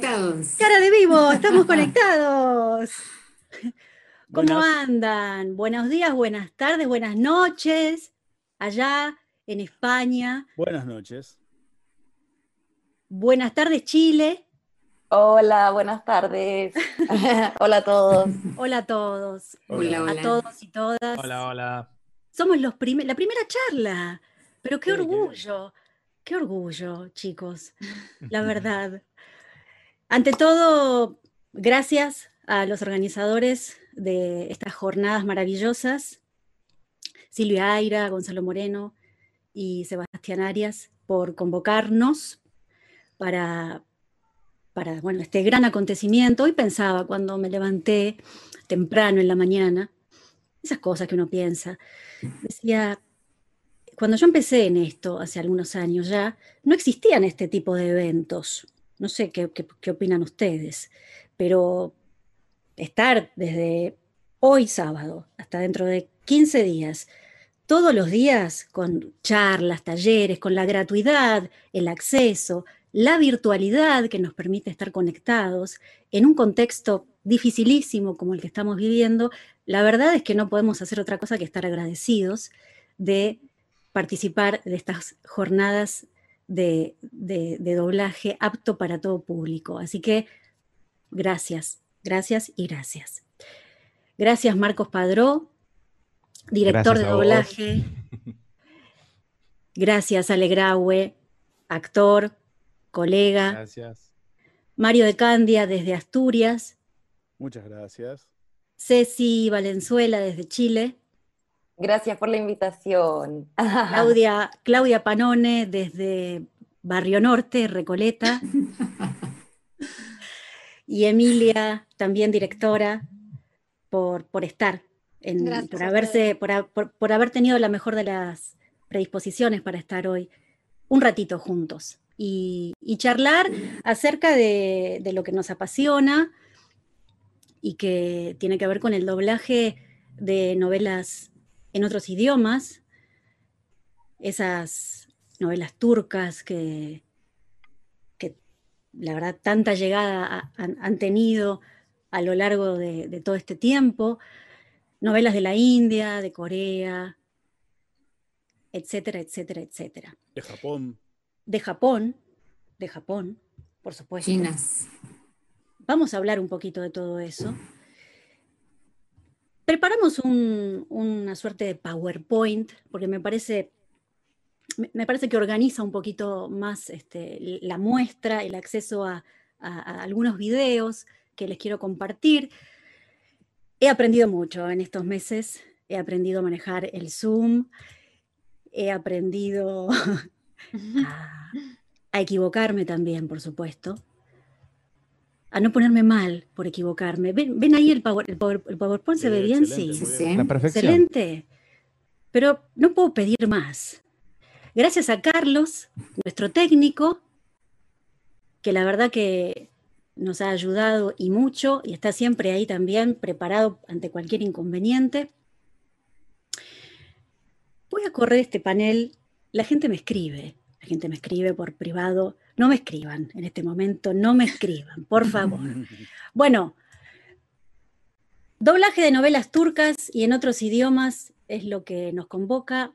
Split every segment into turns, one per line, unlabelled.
conectados.
Cara de vivo, estamos conectados. ¿Cómo andan? Buenos días, buenas tardes, buenas noches. Allá en España.
Buenas noches.
Buenas tardes, Chile.
Hola, buenas tardes. hola a todos.
Hola a todos.
Hola, hola.
A todos y todas.
Hola, hola.
Somos los primeros, la primera charla. Pero qué
Sí, qué-
orgullo, qué orgullo, chicos. La verdad. Ante todo, gracias a los organizadores de estas jornadas maravillosas, Silvia Aira, Gonzalo Moreno y Sebastián Arias, por convocarnos para, para bueno, este gran acontecimiento. Hoy pensaba cuando me levanté temprano en la mañana, esas cosas que uno piensa, decía, cuando yo empecé en esto, hace algunos años ya, no existían este tipo de eventos. No sé qué, opinan ustedes, pero estar desde hoy sábado hasta dentro de 15 días, todos los días con charlas, talleres, con la gratuidad, el acceso, la virtualidad que nos permite estar conectados en un contexto dificilísimo como el que estamos viviendo, la verdad es que no podemos hacer otra cosa que estar agradecidos de participar de estas jornadas de, de- de doblaje apto para todo público. Así que gracias, gracias y gracias. Gracias Marcos Padró, director
Gracias
de
a vos.
doblaje. Gracias Ale Graue, actor, colega.
Gracias.
Mario de Candia desde Asturias.
Muchas gracias.
Ceci Valenzuela desde Chile.
Gracias por la invitación.
Claudia, Claudia Panone desde Barrio Norte, Recoleta. Y Emilia, también directora, por, por estar, en-
Gracias
por, haberse, por, por- por haber tenido la mejor de las predisposiciones para estar hoy un ratito juntos y, y charlar acerca de, de lo que nos apasiona y que tiene que ver con el doblaje de novelas en otros idiomas, esas novelas turcas que, que la verdad tanta llegada ha- han, han tenido a lo largo de, de todo este tiempo, novelas de la India, de Corea, etcétera, etcétera, etcétera.
De Japón.
De Japón, de Japón, por supuesto.
Chinas.
Vamos a hablar un poquito de todo eso. Preparamos un- una suerte de PowerPoint, porque me parece, me- parece que organiza un poquito más este, la muestra, el acceso a, a- a algunos videos que les quiero compartir. He aprendido mucho en estos meses, he aprendido a manejar el Zoom, he aprendido a, a equivocarme también, por supuesto a no ponerme mal por equivocarme. ¿Ven, ven ahí el, power- el, power- el PowerPoint? ¿Se
Sí,
ve bien? Sí.
La perfección.
Excelente. Pero no puedo pedir más. Gracias a Carlos, nuestro técnico, que la verdad que nos ha ayudado y mucho y está siempre ahí también preparado ante cualquier inconveniente. Voy a correr este panel. La gente me escribe, la gente me escribe por privado. No me escriban en este momento, no me escriban, por favor. Bueno, doblaje de novelas turcas y en otros idiomas es lo que nos convoca.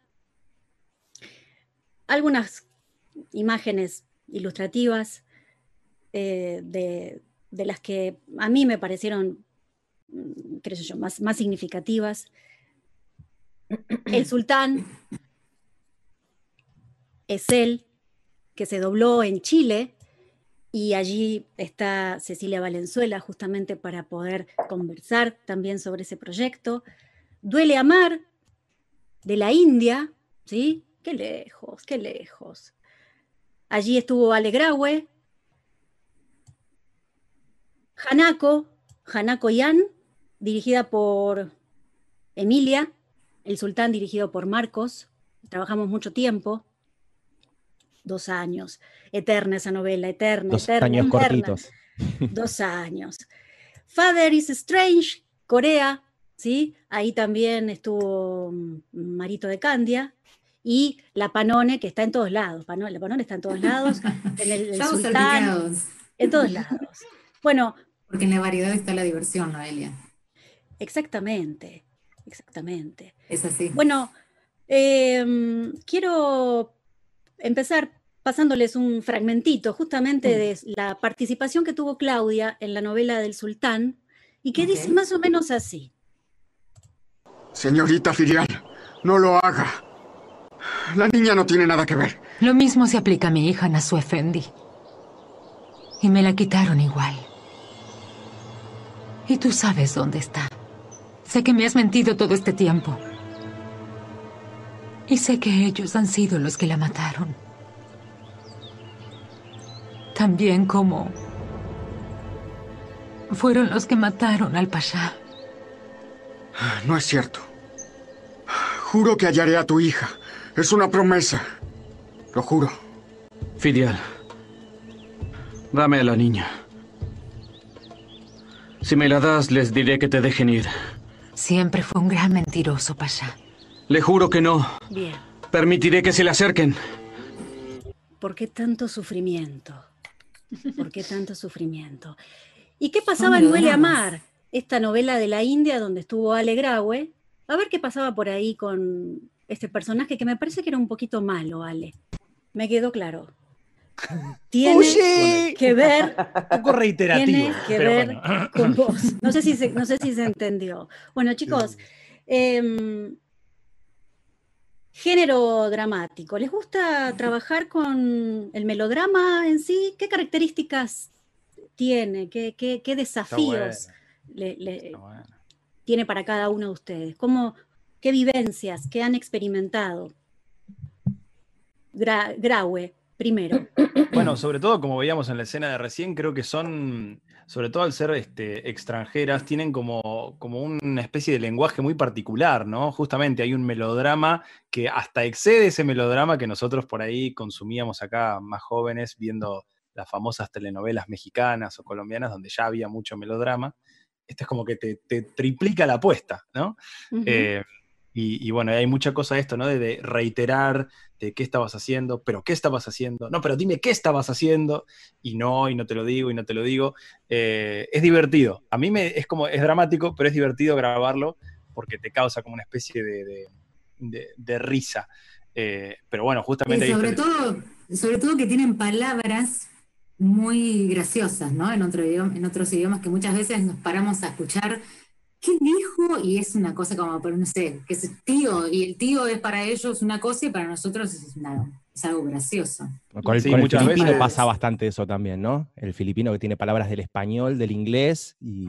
Algunas imágenes ilustrativas eh, de, de las que a mí me parecieron, mm, qué sé yo, más, más significativas. El sultán es él, que se dobló en Chile y allí está Cecilia Valenzuela justamente para poder conversar también sobre ese proyecto. Duele amar de la India, ¿sí? Qué lejos, qué lejos. Allí estuvo Ale Graue, Hanako, Hanako Yan, dirigida por Emilia, El Sultán dirigido por Marcos. Trabajamos mucho tiempo, dos años. Eterna esa novela, eterna,
Dos
eterna,
años
eterna.
cortitos.
Dos años. Father is Strange, Corea, ¿sí? Ahí también estuvo mm, Marito de Candia. Y la Panone, que está en todos lados. La Panone está en todos lados. En el, Sultán. En todos lados. Bueno.
Porque en la variedad está la diversión, Noelia.
Exactamente, exactamente.
Es así.
Bueno, em, quiero empezar pasándoles un fragmentito justamente mm. de la participación que tuvo Claudia en la novela del sultán y que dice más o menos así.
Señorita Filial, no lo haga. La niña no tiene nada que ver.
Lo mismo se aplica a mi hija Nasu Effendi. Y me la quitaron igual. Y tú sabes dónde está. Sé que me has mentido todo este tiempo. Y sé que ellos han sido los que la mataron. También como fueron los que mataron al Pasha.
No es cierto. Juro que hallaré a tu hija. Es una promesa. Lo juro.
Fidial, dame a la niña. Si me la das, les diré que te dejen ir.
Siempre fue un gran mentiroso, Pasha.
Le juro que no.
Bien.
Permitiré que se le acerquen.
¿Por qué tanto sufrimiento? ¿Por qué tanto sufrimiento? ¿Y qué pasaba en Huele a Mar? Esta novela de la India donde estuvo Ale Graue. A ver qué pasaba por ahí con este personaje que me parece que era un poquito malo, Ale. Me quedó claro. Tiene que ver.
Un poco reiterativo.
Tiene que ver con vos. No sé, si se, no sé si se entendió. Bueno, chicos, em, género dramático. ¿Les gusta trabajar con el melodrama en sí? ¿Qué características tiene? ¿Qué, qué, desafíos tiene para cada uno de ustedes? ¿Cómo, ¿Qué vivencias, qué han experimentado? Graue, primero.
Bueno, sobre todo como veíamos en la escena de recién, creo que son, sobre todo al ser este, extranjeras, tienen como, como una especie de lenguaje muy particular, ¿no? Justamente hay un melodrama que hasta excede ese melodrama que nosotros por ahí consumíamos acá más jóvenes viendo las famosas telenovelas mexicanas o colombianas donde ya había mucho melodrama. Este es como que te, triplica la apuesta, ¿no? Y, bueno, hay mucha cosa de esto, ¿no? De, reiterar de qué estabas haciendo, pero qué estabas haciendo. No, pero dime qué estabas haciendo. Y no, y no te lo digo, y no te lo digo. Eh, es divertido. A mí me, es como, es dramático, pero es divertido grabarlo porque te causa como una especie de, risa. Eh, pero bueno, justamente...
Y sobre, todo, sobre todo que tienen palabras muy graciosas, ¿no? En, otro en otros idiomas que muchas veces nos paramos a escuchar ¿qué dijo? Y es una cosa como, no sé, que es tío, y el tío es para ellos una cosa y para nosotros es, algo gracioso.
Con el, filipino pasa bastante eso también, ¿no? El filipino que tiene palabras del español, del inglés y,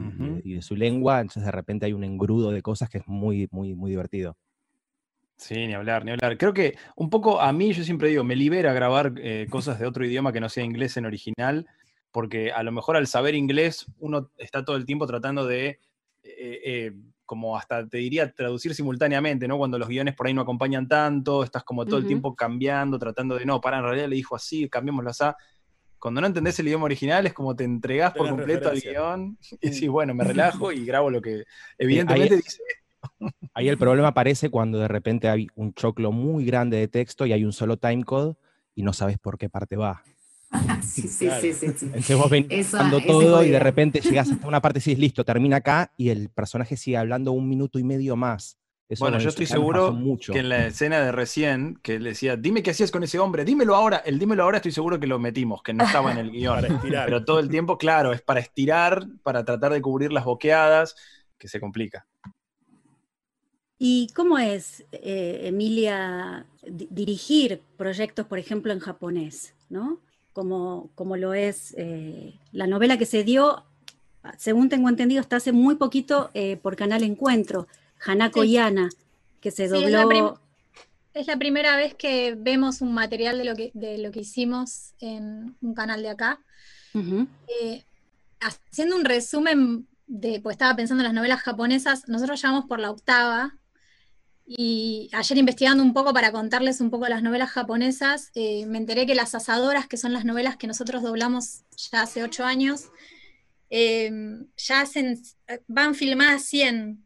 de su lengua, entonces de repente hay un engrudo de cosas que es muy, muy, muy divertido.
Sí, ni hablar, ni hablar. Creo que un poco a mí, yo siempre digo, me libera grabar eh, cosas de otro idioma que no sea inglés en original, porque a lo mejor al saber inglés uno está todo el tiempo tratando de eh, eh, como hasta te diría traducir simultáneamente, ¿no? Cuando los guiones por ahí no acompañan tanto, estás como todo el tiempo cambiando, tratando de, no, para, en realidad le dijo así, cambiémoslo así. Cuando no entendés el idioma original es como te entregás por completo al guion y decís, bueno, me relajo y grabo lo que evidentemente dice.
Ahí el problema aparece cuando de repente hay un choclo muy grande de texto y hay un solo timecode y no sabes por qué parte va.
sí, sí, sí, sí,
Entonces vos todo y de repente llegas hasta una parte y dices, listo, termina acá y el personaje sigue hablando un minuto y medio más.
bueno, yo estoy seguro que en la escena de recién, que le decía, dime qué hacías con ese hombre, dímelo ahora, el dímelo ahora estoy seguro que lo metimos, que no estaba en el guion. Pero todo el tiempo, claro, es para estirar, para tratar de cubrir las boqueadas, que se complica.
¿Y cómo es, eh, Emilia, dirigir proyectos, por ejemplo, en japonés? ¿no? Como, como lo es eh, la novela que se dio, según tengo entendido, hasta hace muy poquito eh, por Canal Encuentro, Hanako Yana, que se dobló.
es, la primera vez que vemos un material de lo que, de lo que hicimos en un canal de acá. Eh, haciendo un resumen de, pues estaba pensando en las novelas japonesas, nosotros llevamos por la octava, y ayer investigando un poco para contarles un poco las novelas japonesas, eh, me enteré que Las Asadoras, que son las novelas que nosotros doblamos ya hace ocho años, em, ya hacen, van filmadas 100.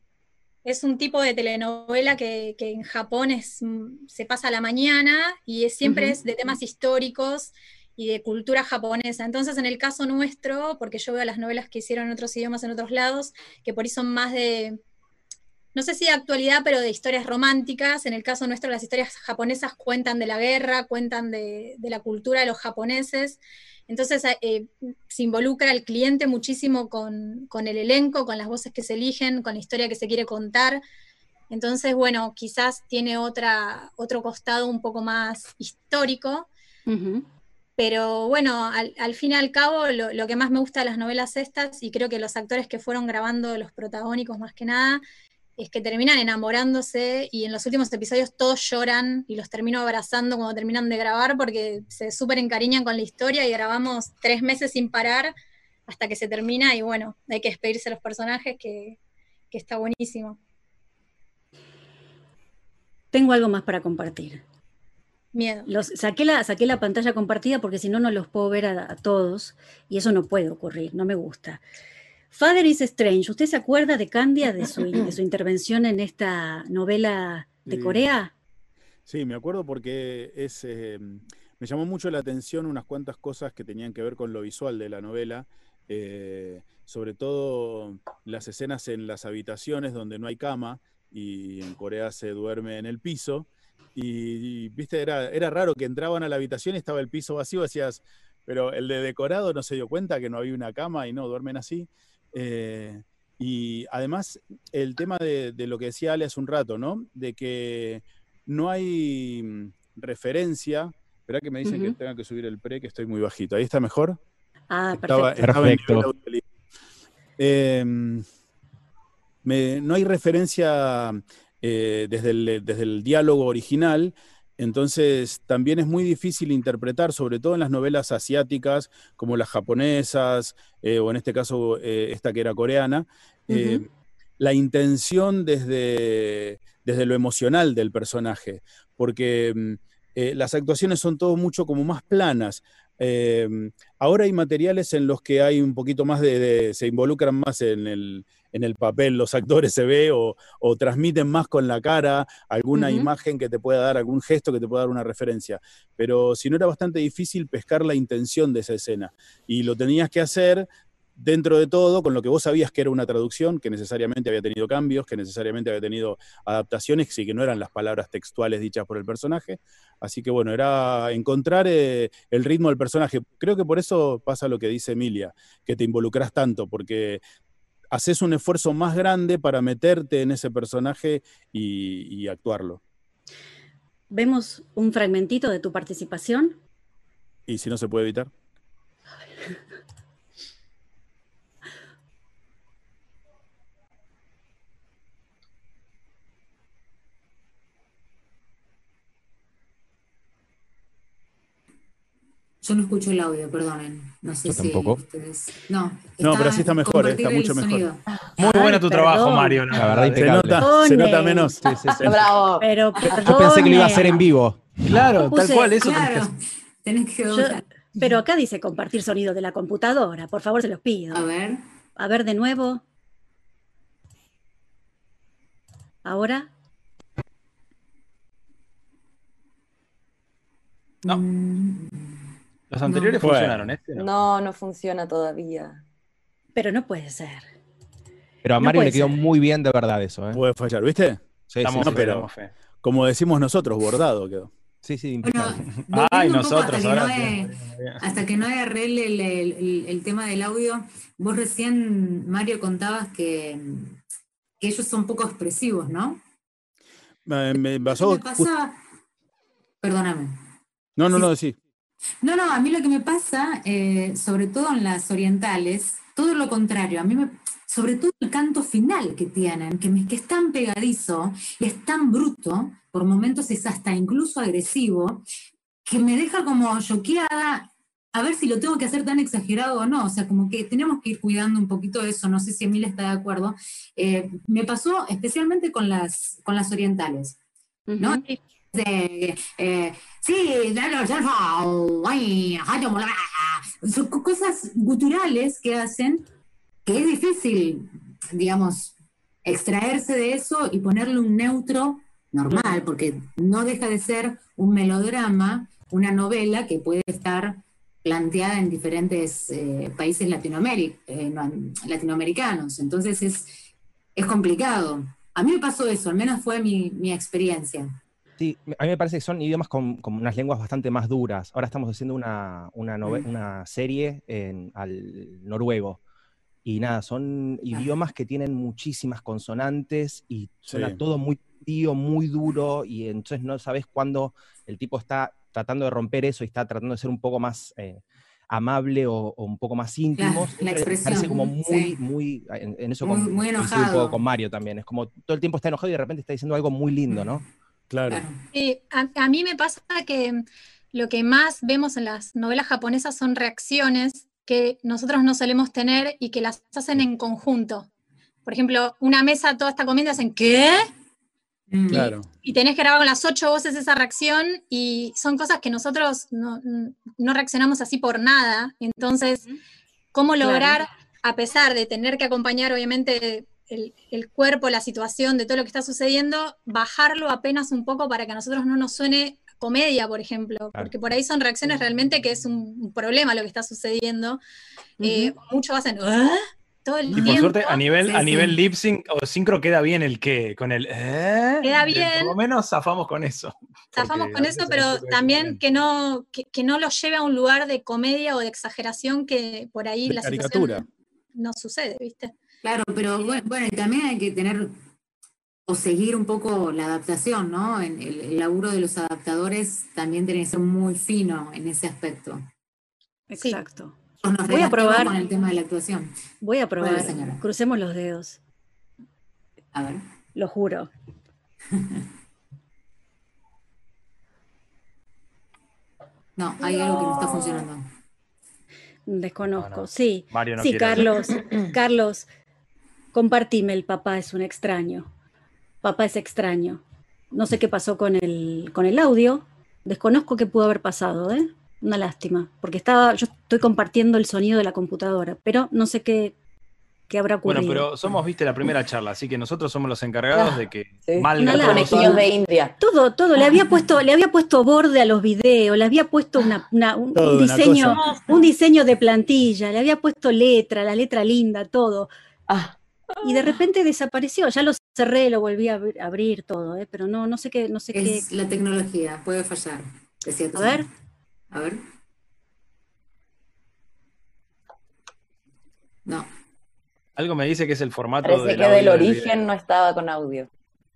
Es un tipo de telenovela que, en Japón es, se pasa a la mañana y siempre es de temas históricos y de cultura japonesa. Entonces, en el caso nuestro, porque yo veo las novelas que hicieron en otros idiomas en otros lados, que por ahí son más de, no sé si de actualidad, pero de historias románticas. En el caso nuestro, las historias japonesas cuentan de la guerra, cuentan de, la cultura de los japoneses. Entonces eh, se involucra al cliente muchísimo con, con, el elenco, con las voces que se eligen, con la historia que se quiere contar. Entonces, bueno, quizás tiene otra, otro costado un poco más histórico. Pero bueno, al, fin y al cabo, lo, que más me gusta de las novelas estas, y creo que los actores que fueron grabando los protagónicos más que nada, es que terminan enamorándose y en los últimos episodios todos lloran y los termino abrazando cuando terminan de grabar porque se súper encariñan con la historia y grabamos tres meses sin parar hasta que se termina y bueno, hay que despedirse de los personajes que, que está buenísimo.
Tengo algo más para compartir.
Miedo.
Los, saqué, la, saqué la pantalla compartida porque si no, no los puedo ver a, todos y eso no puede ocurrir, no me gusta. Father is Strange, ¿usted se acuerda de Candia, de su, de su intervención en esta novela de Corea?
Sí, me acuerdo porque es, eh, me llamó mucho la atención unas cuantas cosas que tenían que ver con lo visual de la novela, eh, sobre todo las escenas en las habitaciones donde no hay cama, y en Corea se duerme en el piso. Y, viste, era, era raro que entraban a la habitación y estaba el piso vacío, decías, pero el de decorado no se dio cuenta que no había una cama y no, duermen así. Eh, y además, el tema de, lo que decía Ale hace un rato, ¿no? De que no hay mm, referencia. Espera que me dicen que tenga que subir el pre, que estoy muy bajito. ¿Ahí está mejor?
Ah, perfecto.
perfecto no hay referencia eh, desde, el, diálogo original, entonces también es muy difícil interpretar, sobre todo en las novelas asiáticas, como las japonesas, eh, o en este caso eh, esta que era coreana, la intención desde, desde, lo emocional del personaje, porque mm, las actuaciones son todo mucho como más planas. ahora hay materiales en los que hay un poquito más de se involucran más en el, en el papel los actores se ve o, transmiten más con la cara alguna imagen que te pueda dar, algún gesto que te pueda dar una referencia. Pero si no era bastante difícil pescar la intención de esa escena. Y lo tenías que hacer dentro de todo, con lo que vos sabías que era una traducción, que necesariamente había tenido cambios, que necesariamente había tenido adaptaciones y que no eran las palabras textuales dichas por el personaje. Así que bueno, era encontrar eh, el ritmo del personaje. Creo que por eso pasa lo que dice Emilia, que te involucras tanto, porque haces un esfuerzo más grande para meterte en ese personaje y, actuarlo.
Vemos un fragmentito de tu participación.
¿Y si no se puede evitar?
Yo no escucho el audio, perdonen. No sé si
tampoco.
No,
no pero así está mejor, está mucho mejor.
Muy bueno tu trabajo, Mario.
La verdad,
se nota, se nota menos. Sí,
sí, sí. Bravo. Pero
Yo pensé que lo iba a hacer en vivo.
Claro, tal cual, eso.
Claro, tenés que...
pero acá dice compartir sonido de la computadora. Por favor, se los pido.
A ver.
A ver de nuevo. ¿Ahora?
No. Mm. Los anteriores funcionaron, ¿este?
No? no, funciona todavía.
Pero no puede ser.
Pero a Mario le quedó muy bien de verdad eso, ¿eh?
Puede fallar, ¿viste?
Sí, Estamos
sí, pero como decimos nosotros, bordado quedó.
Sí, sí,
bueno, Ay, nosotros. Hasta que no, arregle el, tema del audio, vos recién, Mario, contabas que, ellos son poco expresivos, ¿no?
Me, pasó.
Me pasa. Perdóname.
No, no, no, sí.
No, no, a mí lo que me pasa, eh, sobre todo en las orientales, todo lo contrario, a mí me, sobre todo el canto final que tienen, que, me, es tan pegadizo es tan bruto, por momentos es hasta incluso agresivo, que me deja como choqueada a ver si lo tengo que hacer tan exagerado o no. O sea, como que tenemos que ir cuidando un poquito eso. No sé si Emil está de acuerdo. Eh, me pasó especialmente con las, con las orientales. ¿no? De, eh, sí, son cosas guturales que hacen que es difícil, digamos, extraerse de eso y ponerle un neutro normal, porque no deja de ser un melodrama, una novela que puede estar planteada en diferentes eh, países eh, latinoamericanos. Entonces es, es complicado. A mí me pasó eso, al menos fue mi, mi experiencia.
Sí, a mí me parece que son idiomas con, unas lenguas bastante más duras. Ahora estamos haciendo una, una, mm. una serie en, al noruego. Y nada, son idiomas que tienen muchísimas consonantes y suena todo muy tío, muy duro. Y entonces no sabes cuándo el tipo está tratando de romper eso y está tratando de ser un poco más eh, amable o, un poco más íntimo.
La, expresión.
Parece como muy, muy, en, eso
muy, muy enojado. un
poco con Mario también. Es como todo el tiempo está enojado y de repente está diciendo algo muy lindo, ¿no?
Claro.
a, mí me pasa que lo que más vemos en las novelas japonesas son reacciones que nosotros no solemos tener y que las hacen en conjunto. Por ejemplo, una mesa, toda esta comiendo, hacen ¿qué?
Mm. Claro.
Y, tenés que grabar con las ocho voces esa reacción y son cosas que nosotros no, reaccionamos así por nada. Entonces, ¿cómo lograr, a pesar de tener que acompañar obviamente el, cuerpo, la situación de todo lo que está sucediendo, bajarlo apenas un poco para que a nosotros no nos suene comedia, por ejemplo, porque por ahí son reacciones realmente que es un, problema lo que está sucediendo. Eh, muchos hacen, ¿Ah?", Todo el
y
por
suerte, a nivel, a nivel lip sync o sincro queda bien el qué, con el ¿eh?
Queda bien.
Por lo menos zafamos con eso.
Zafamos con eso, pero también que no, que, no lo lleve a un lugar de comedia o de exageración que por ahí la situación no sucede, ¿viste?
Claro, pero bueno, también hay que tener o seguir un poco la adaptación, ¿no? En el, laburo de los adaptadores también tiene que ser muy fino en ese aspecto.
Exacto.
voy a probar con el tema de la actuación.
Voy a probar. Crucemos los dedos.
A ver.
Lo juro.
no, hay algo que no está funcionando.
Desconozco, sí. sí, Carlos, Carlos, compartime, el papá es un extraño. Papá es extraño. No sé qué pasó con el, con el audio. Desconozco qué pudo haber pasado, ¿eh? Una lástima, porque estaba, yo estoy compartiendo el sonido de la computadora, pero no sé qué, qué habrá ocurrido.
Bueno, pero somos, viste, la primera charla, así que nosotros somos los encargados ah, de que
sí. mal de India.
Todo, todo. Le había puesto, le había puesto borde a los videos, le había puesto una, un, diseño, un diseño de plantilla, le había puesto letra, la letra linda, todo. Ah y de repente desapareció. Ya lo cerré, lo volví a abrir, todo, ¿eh? pero no, no sé qué, no sé
es La tecnología puede fallar.
a ver.
A ver. No.
Algo me dice que es el formato
Parece que del origen no estaba con audio.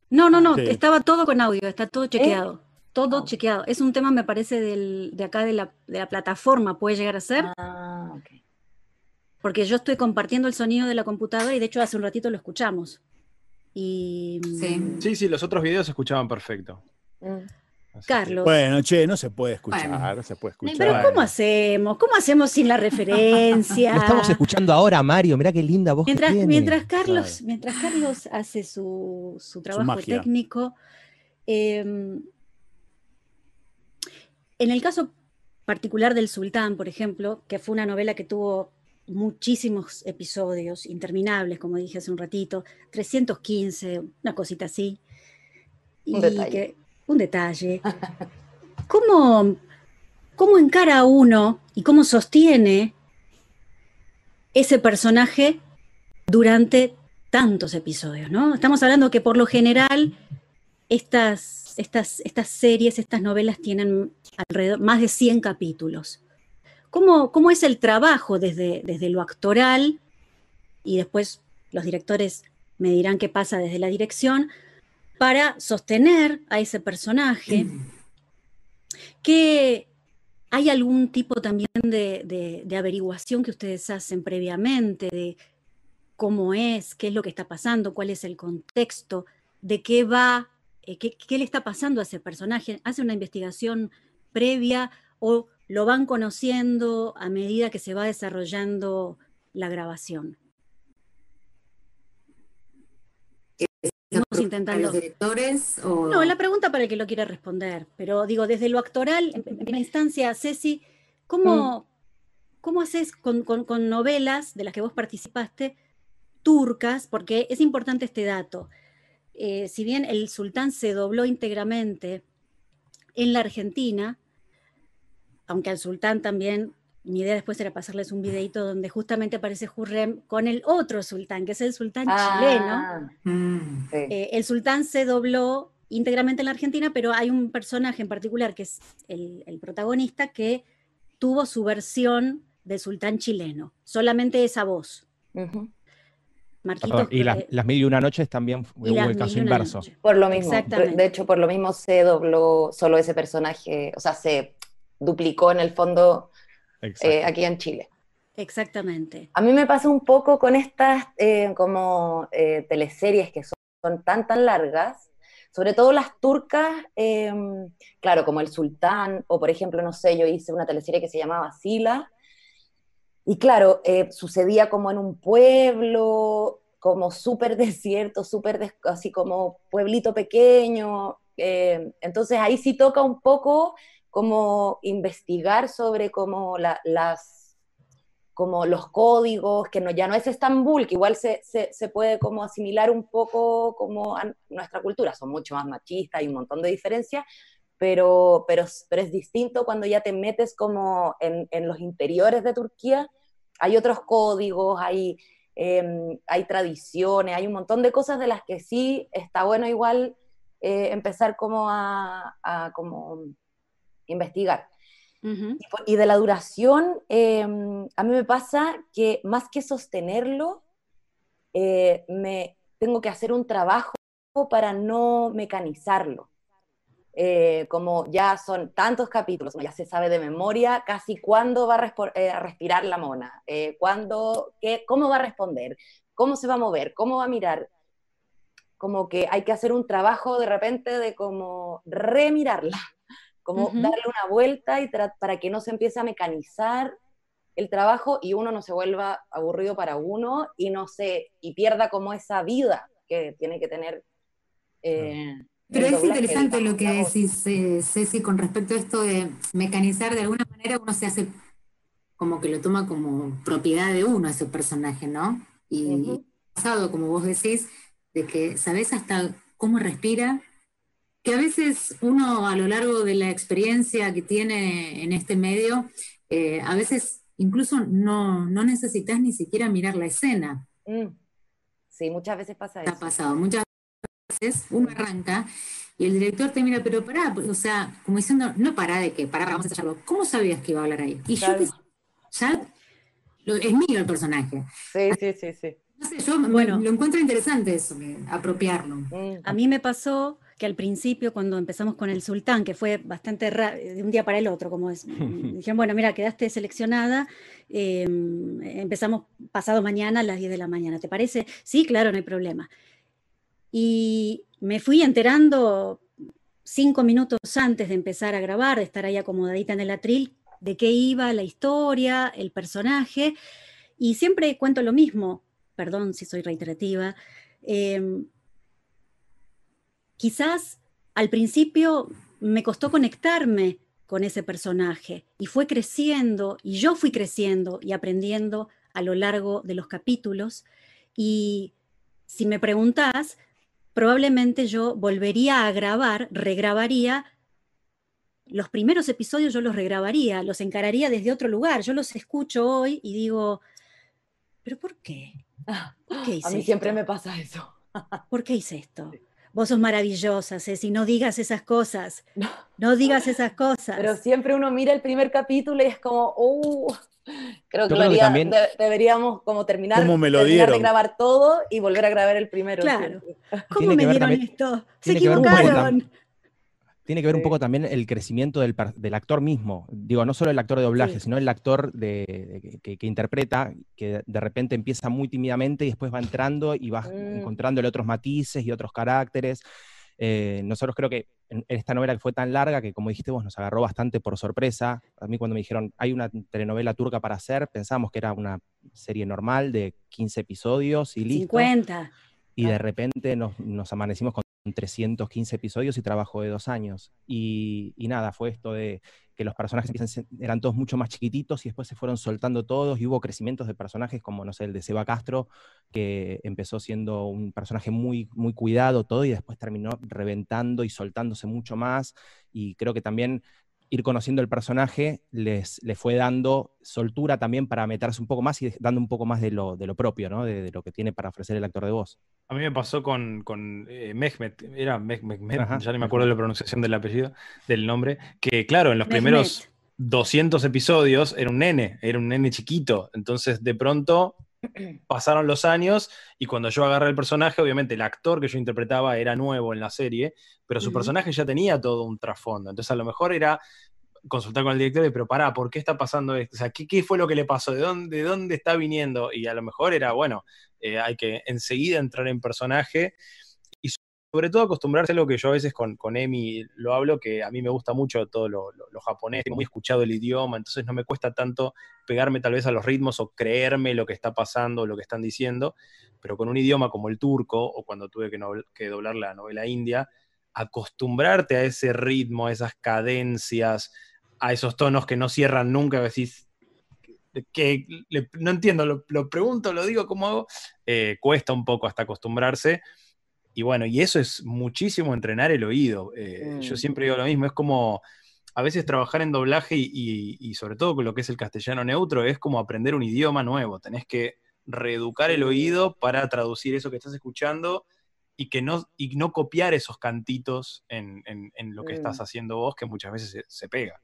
No, no, no, estaba todo con audio, está todo chequeado. Todo chequeado. Es un tema, me parece, del, de acá de la, de la plataforma, puede llegar a ser.
Ah, ok
porque yo estoy compartiendo el sonido de la computadora y de hecho hace un ratito lo escuchamos. Y,
mm, sí. sí, los otros videos se escuchaban perfecto.
Mm. Carlos.
Bueno, che, no se puede escuchar, no se puede escuchar.
Pero ¿cómo hacemos? ¿Cómo hacemos sin la referencia?
Lo estamos escuchando ahora, Mario, mira qué linda voz
mientras,
tiene.
Mientras Carlos, mientras Carlos hace su, su trabajo técnico, em, en el caso particular del Sultán, por ejemplo, que fue una novela que tuvo muchísimos episodios interminables, como dije hace un ratito, 315, una cosita así.
Un detalle.
un detalle. ¿Cómo, ¿Cómo encara uno y cómo sostiene ese personaje durante tantos episodios? ¿no? Estamos hablando que por lo general estas, estas, estas series, estas novelas tienen alrededor más de 100 capítulos. ¿Cómo, es el trabajo desde, desde lo actoral? Y después los directores me dirán qué pasa desde la dirección para sostener a ese personaje. ¿Que hay algún tipo también de, averiguación que ustedes hacen previamente de cómo es, qué es lo que está pasando, cuál es el contexto, de qué va, eh, qué, qué, le está pasando a ese personaje? ¿Hace una investigación previa o lo van conociendo a medida que se va desarrollando la grabación.
Estamos intentando. ¿Los directores? O...
No, la pregunta para el que lo quiera responder, pero digo, desde lo actoral, en primera instancia, Ceci, ¿cómo, mm. ¿cómo haces con, novelas de las que vos participaste, turcas? Porque es importante este dato. Eh, si bien el sultán se dobló íntegramente en la Argentina, aunque al sultán también mi idea después era pasarles un videito donde justamente aparece Hurrem con el otro sultán, que es el sultán chileno.
Mm.
Eh, el sultán se dobló íntegramente en la Argentina, pero hay un personaje en particular que es el, el protagonista que tuvo su versión del sultán chileno, solamente esa voz. Marquitos,
y las,
eh,
las mil y una noches también
las
el caso inverso.
Por lo mismo. De hecho, por lo mismo se dobló solo ese personaje, o sea, se duplicó en el fondo eh, aquí en Chile.
Exactamente.
A mí me pasa un poco con estas eh, como eh, teleseries que son, son tan tan largas, sobre todo las turcas, eh, claro, como El Sultán, o por ejemplo, no sé, yo hice una teleserie que se llamaba Sila, y claro, eh, sucedía como en un pueblo, como súper desierto, súper des- así como pueblito pequeño, eh, entonces ahí sí toca un poco como investigar sobre como la- las como los códigos, que no, ya no es Estambul, que igual se, se, puede como asimilar un poco como a nuestra cultura, son mucho más machistas, hay un montón de diferencias, pero, pero, pero es distinto cuando ya te metes como en, en los interiores de Turquía, hay otros códigos, hay, eh, hay tradiciones, hay un montón de cosas de las que sí está bueno igual eh, empezar como a, a como investigar. Y de la duración, eh, a mí me pasa que más que sostenerlo, eh, me tengo que hacer un trabajo para no mecanizarlo. Eh, como ya son tantos capítulos, ya se sabe de memoria casi cuándo va a, eh, a respirar la mona, eh, cuándo, qué, cómo va a responder, cómo se va a mover, cómo va a mirar. Como que hay que hacer un trabajo de repente de como remirarla como
Ujú.
darle una vuelta y para que no se empiece a mecanizar el trabajo y uno no se vuelva aburrido para uno y no se y pierda como esa vida que tiene que tener. eh,
Pero es interesante lo que decís, eh, Ceci, con respecto a esto de mecanizar, de alguna manera uno se hace como que lo toma como propiedad de uno ese personaje, ¿no? Y
Ujú.
pasado, como vos decís, de que sabés hasta cómo respira, que a veces uno a lo largo de la experiencia que tiene en este medio, eh, a veces incluso no, no necesitas ni siquiera mirar la escena.
Mm. Sí, muchas veces pasa
Ha
eso.
pasado, muchas veces uno arranca y el director te mira, pero pará, o sea, como diciendo, no pará de que, pará, vamos a ensayarlo. ¿Cómo sabías que iba a hablar ahí? Y
Claro.
yo que ya lo- es mío el personaje.
Sí, sí, sí, sí.
No sé, yo me-
Bueno.
lo encuentro interesante eso, que apropiarlo.
Mm.
A mí me pasó que al principio, cuando empezamos con el sultán, que fue bastante de un día para el otro, como es, dijeron, bueno, mira, quedaste seleccionada, eh, empezamos pasado mañana a las 10 de la mañana, ¿te parece? Sí, claro, no hay problema. Y me fui enterando cinco minutos antes de empezar a grabar, de estar ahí acomodadita en el atril, de qué iba la historia, el personaje, y siempre cuento lo mismo, perdón si soy reiterativa, em, quizás al principio me costó conectarme con ese personaje y fue creciendo y yo fui creciendo y aprendiendo a lo largo de los capítulos y si me preguntás, probablemente yo volvería a grabar, regrabaría los primeros episodios yo los regrabaría, los encararía desde otro lugar. Yo los escucho hoy y digo, ¿pero por qué? ¿Por qué hice
A mí siempre me pasa eso.
¿Por qué hice esto? Vos sos maravillosa, Ceci, no digas esas cosas. No digas esas cosas.
Pero siempre uno mira el primer capítulo y es como, uh, creo que,
también-
de- deberíamos como terminar,
¿Cómo me lo
terminar de grabar todo y volver a grabar el primero.
Claro.
siempre.
¿Cómo
tiene
me dieron
también-
esto? Se equivocaron.
Tiene que ver un poco también el crecimiento del, actor mismo. Digo, no solo el actor de doblaje,
Sí.
sino el actor de, de- que, que interpreta, que de repente empieza muy tímidamente y después va entrando y va
Mm.
encontrándole otros matices y otros caracteres. Eh, nosotros creo que en, en esta novela que fue tan larga que, como dijiste vos, nos agarró bastante por sorpresa. A mí cuando me dijeron, hay una telenovela turca para hacer, pensábamos que era una serie normal de 15 episodios y listo.
50.
Y de repente nos, nos amanecimos con 315 episodios y trabajo de dos años. Y, nada, fue esto de que los personajes eran todos mucho más chiquititos y después se fueron soltando todos y hubo crecimientos de personajes como, no sé, el de Seba Castro, que empezó siendo un personaje muy, muy cuidado todo y después terminó reventando y soltándose mucho más. Y creo que también ir conociendo el personaje les, les fue dando soltura también para meterse un poco más y dando un poco más de lo, de lo propio, ¿no? De, de lo que tiene para ofrecer el actor de voz.
A mí me pasó con, con eh, Mehmet, era Meh- Mehmet,
Ajá,
ya ni me acuerdo de la pronunciación del apellido, del nombre, que claro, en los
Mehmet.
primeros 200 episodios era un nene, era un nene chiquito, entonces de pronto pasaron los años y cuando yo agarré el personaje, obviamente el actor que yo interpretaba era nuevo en la serie, pero su personaje ya tenía todo un trasfondo, entonces a lo mejor era consultar con el director, de, pero pará, ¿por qué está pasando esto? O sea, ¿qué, qué fue lo que le pasó? ¿De dónde, de dónde está viniendo? Y a lo mejor era, bueno, eh, hay que enseguida entrar en personaje y sobre todo acostumbrarse a lo que yo a veces con, con Emi lo hablo, que a mí me gusta mucho todo lo, lo- lo japonés, tengo muy escuchado el idioma, entonces no me cuesta tanto pegarme tal vez a los ritmos o creerme lo que está pasando, lo que están diciendo, pero con un idioma como el turco o cuando tuve que, no- que doblar la novela india, acostumbrarte a ese ritmo, a esas cadencias, a esos tonos que no cierran nunca, decís, que le- no entiendo, lo, lo pregunto, lo digo, ¿cómo hago? Eh, cuesta un poco hasta acostumbrarse. Y bueno, y eso es muchísimo entrenar el oído. Eh,
Mm.
Yo siempre digo lo mismo, es como a veces trabajar en doblaje y, y- y sobre todo con lo que es el castellano neutro, es como aprender un idioma nuevo. Tenés que reeducar el oído para traducir eso que estás escuchando y que no, y no copiar esos cantitos en, en- en lo que
Mm.
estás haciendo vos, que muchas veces se, se pega.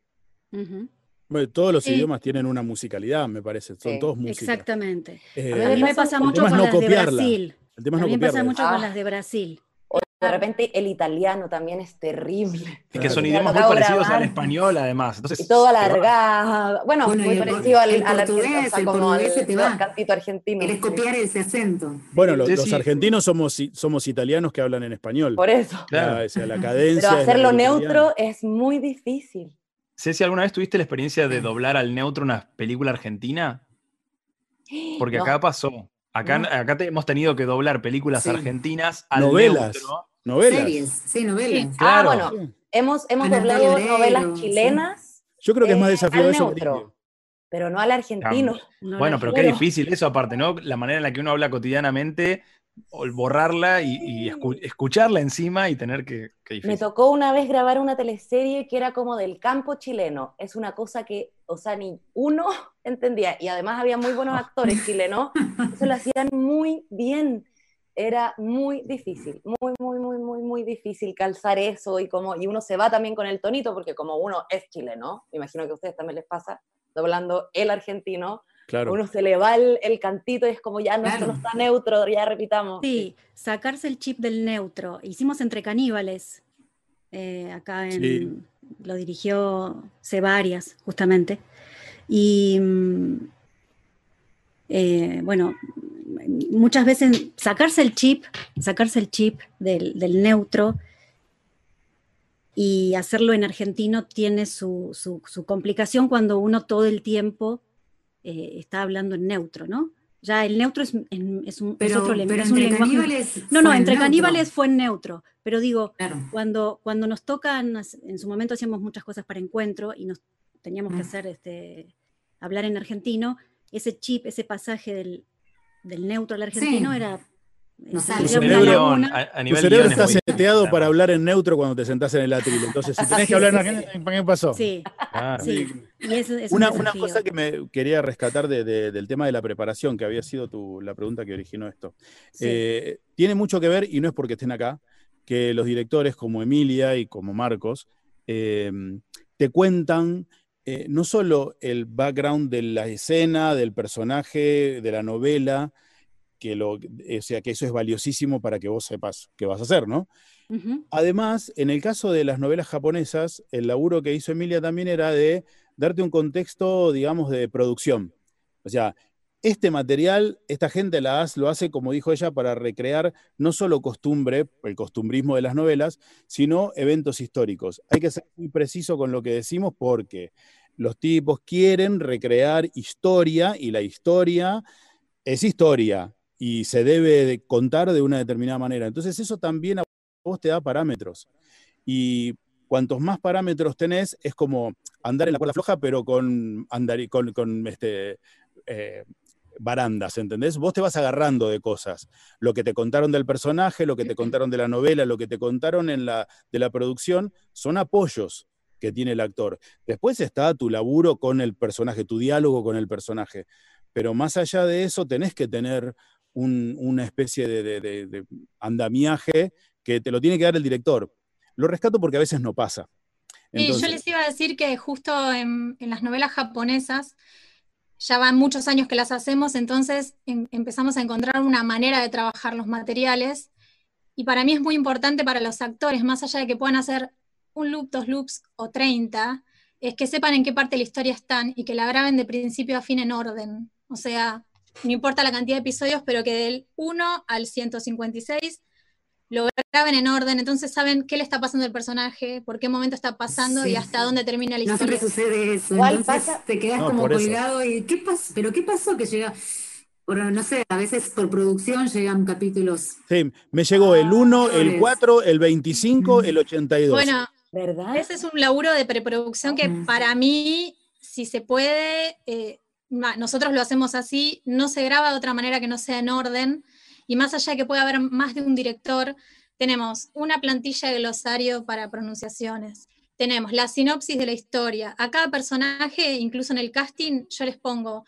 Bueno, todos los
Sí.
idiomas tienen una musicalidad, me parece. Son
Sí.
todos música.
Exactamente.
Eh,
A mí
A mí me
pasa
mucho con
no
las de
copiarla.
Brasil.
El tema es
A
no
pasa mucho
Ah.
con las de Brasil.
O de repente el italiano también es terrible.
Es que son idiomas muy parecidos al español, además. Entonces,
Y todo alargado. Bueno,
Bueno, y
muy parecido al,
el
al argentino,
portugués,
o sea,
el
como
portugués
al
te va.
cantito argentino.
Querés
sí.
copiar ese acento.
Bueno, los,
Sí,
los
sí.
argentinos somos, i- somos italianos que hablan en español.
Por eso.
Claro.
La, o sea, la cadencia.
Pero
es
hacerlo neutro es muy difícil.
Ceci, ¿alguna vez tuviste la experiencia de doblar al neutro una película argentina? Porque
No.
acá pasó. Acá,
No.
acá te- hemos tenido que doblar películas
Sí.
argentinas al
Novelas.
neutro.
Novelas.
Series, sí, novelas.
Ah,
Claro.
bueno,
Sí.
hemos, hemos doblado novelas
sí.
chilenas,
Yo creo que es más
Eh,
desafío eso
neutro. pero no al argentino.
No
Bueno, pero qué
Bueno.
difícil eso aparte, ¿no? La manera en la que uno habla cotidianamente, borrarla y, y escu- escucharla encima y tener que... Qué
Me tocó una vez grabar una teleserie que era como del campo chileno. Es una cosa que, o sea, ni uno entendía. Y además había muy buenos actores chilenos. Eso lo hacían muy bien. Era muy difícil, muy, muy, muy, muy, muy difícil calzar eso y como, y uno se va también con el tonito, porque como uno es chileno, imagino que a ustedes también les pasa, doblando el argentino,
Claro.
uno se le va el, el cantito y es como ya no, esto
Claro.
no está neutro, ya repitamos.
Sí, sacarse el chip del neutro. Hicimos entre caníbales. eh, acá en,
Sí.
lo dirigió Cebarias, justamente. Y mm, eh, bueno, muchas veces sacarse el chip, sacarse el chip del, del neutro y hacerlo en argentino tiene su, su- su complicación cuando uno todo el tiempo eh, está hablando en neutro, ¿no? Ya el neutro es, en- es un, es
Pero,
otro len-
pero
es un
entre
lenguaje-
caníbales.
No, no, entre
neutro.
caníbales fue en neutro, pero digo,
Claro.
cuando, cuando nos tocan, en su momento hacíamos muchas cosas para encuentro y nos teníamos que hacer, este, hablar en argentino, ese chip, ese pasaje del, del neutro al argentino
Sí.
era,
No Tu cerebro-
a,
Tu
es
está seteado para hablar en neutro cuando te sentás en el atril. Entonces, si tenés
Sí,
que hablar en
sí,
¿qué pasó?
Sí,
Claro.
sí. Y es, es un
Una, cosa que me quería rescatar de- de- del tema de la preparación, que había sido tu, la pregunta que originó esto.
Sí.
Eh, tiene mucho que ver, y no es porque estén acá, que los directores como Emilia y como Marcos eh, te cuentan eh, no solo el background de la escena, del personaje, de la novela, que lo, o sea, que eso es valiosísimo para que vos sepas qué vas a hacer, ¿no? Además, en el caso de las novelas japonesas, el laburo que hizo Emilia también era de darte un contexto, digamos, de producción. O sea, este material, esta gente la hace- lo hace, como dijo ella, para recrear no solo costumbre, el costumbrismo de las novelas, sino eventos históricos. Hay que ser muy preciso con lo que decimos porque los tipos quieren recrear historia y la historia es historia y se debe de contar de una determinada manera. Entonces eso también a vos te da parámetros. Y cuantos más parámetros tenés, es como andar en la cuerda floja, pero con, andar, con, con, este, eh, barandas, ¿entendés? Vos te vas agarrando de cosas. Lo que te contaron del personaje, lo que te contaron de la novela, lo que te contaron en la, de la producción, son apoyos que tiene el actor. Después está tu laburo con el personaje, tu diálogo con el personaje. Pero más allá de eso, tenés que tener una especie de, andamiaje que te lo tiene que dar el director. Lo rescato porque a veces no pasa.
y yo les iba a decir que justo en, las novelas japonesas, ya van muchos años que las hacemos, entonces em, empezamos a encontrar una manera de trabajar los materiales. Y para mí es muy importante para los actores, más allá de que puedan hacer un loop, dos loops o 30, es que sepan en qué parte de la historia están y que la graben de principio a fin en orden. O sea, no importa la cantidad de episodios, pero que del 1 al 156 lo graben en orden, entonces saben qué le está pasando al personaje, por qué momento está pasando y hasta dónde termina la historia.
No siempre sucede eso, entonces te quedas como colgado y ¿qué pasó? ¿Pero qué pasó que llega? Bueno, no sé, a veces por producción llegan capítulos.
Sí, me llegó el 1, el 4, el 25, el 82.
Bueno, ¿verdad? Ese es un laburo de preproducción que para mí, si se puede, eh, nosotros lo hacemos así, no se graba de otra manera que no sea en orden, y más allá de que pueda haber más de un director, tenemos una plantilla de glosario para pronunciaciones, tenemos la sinopsis de la historia, a cada personaje, incluso en el casting, yo les pongo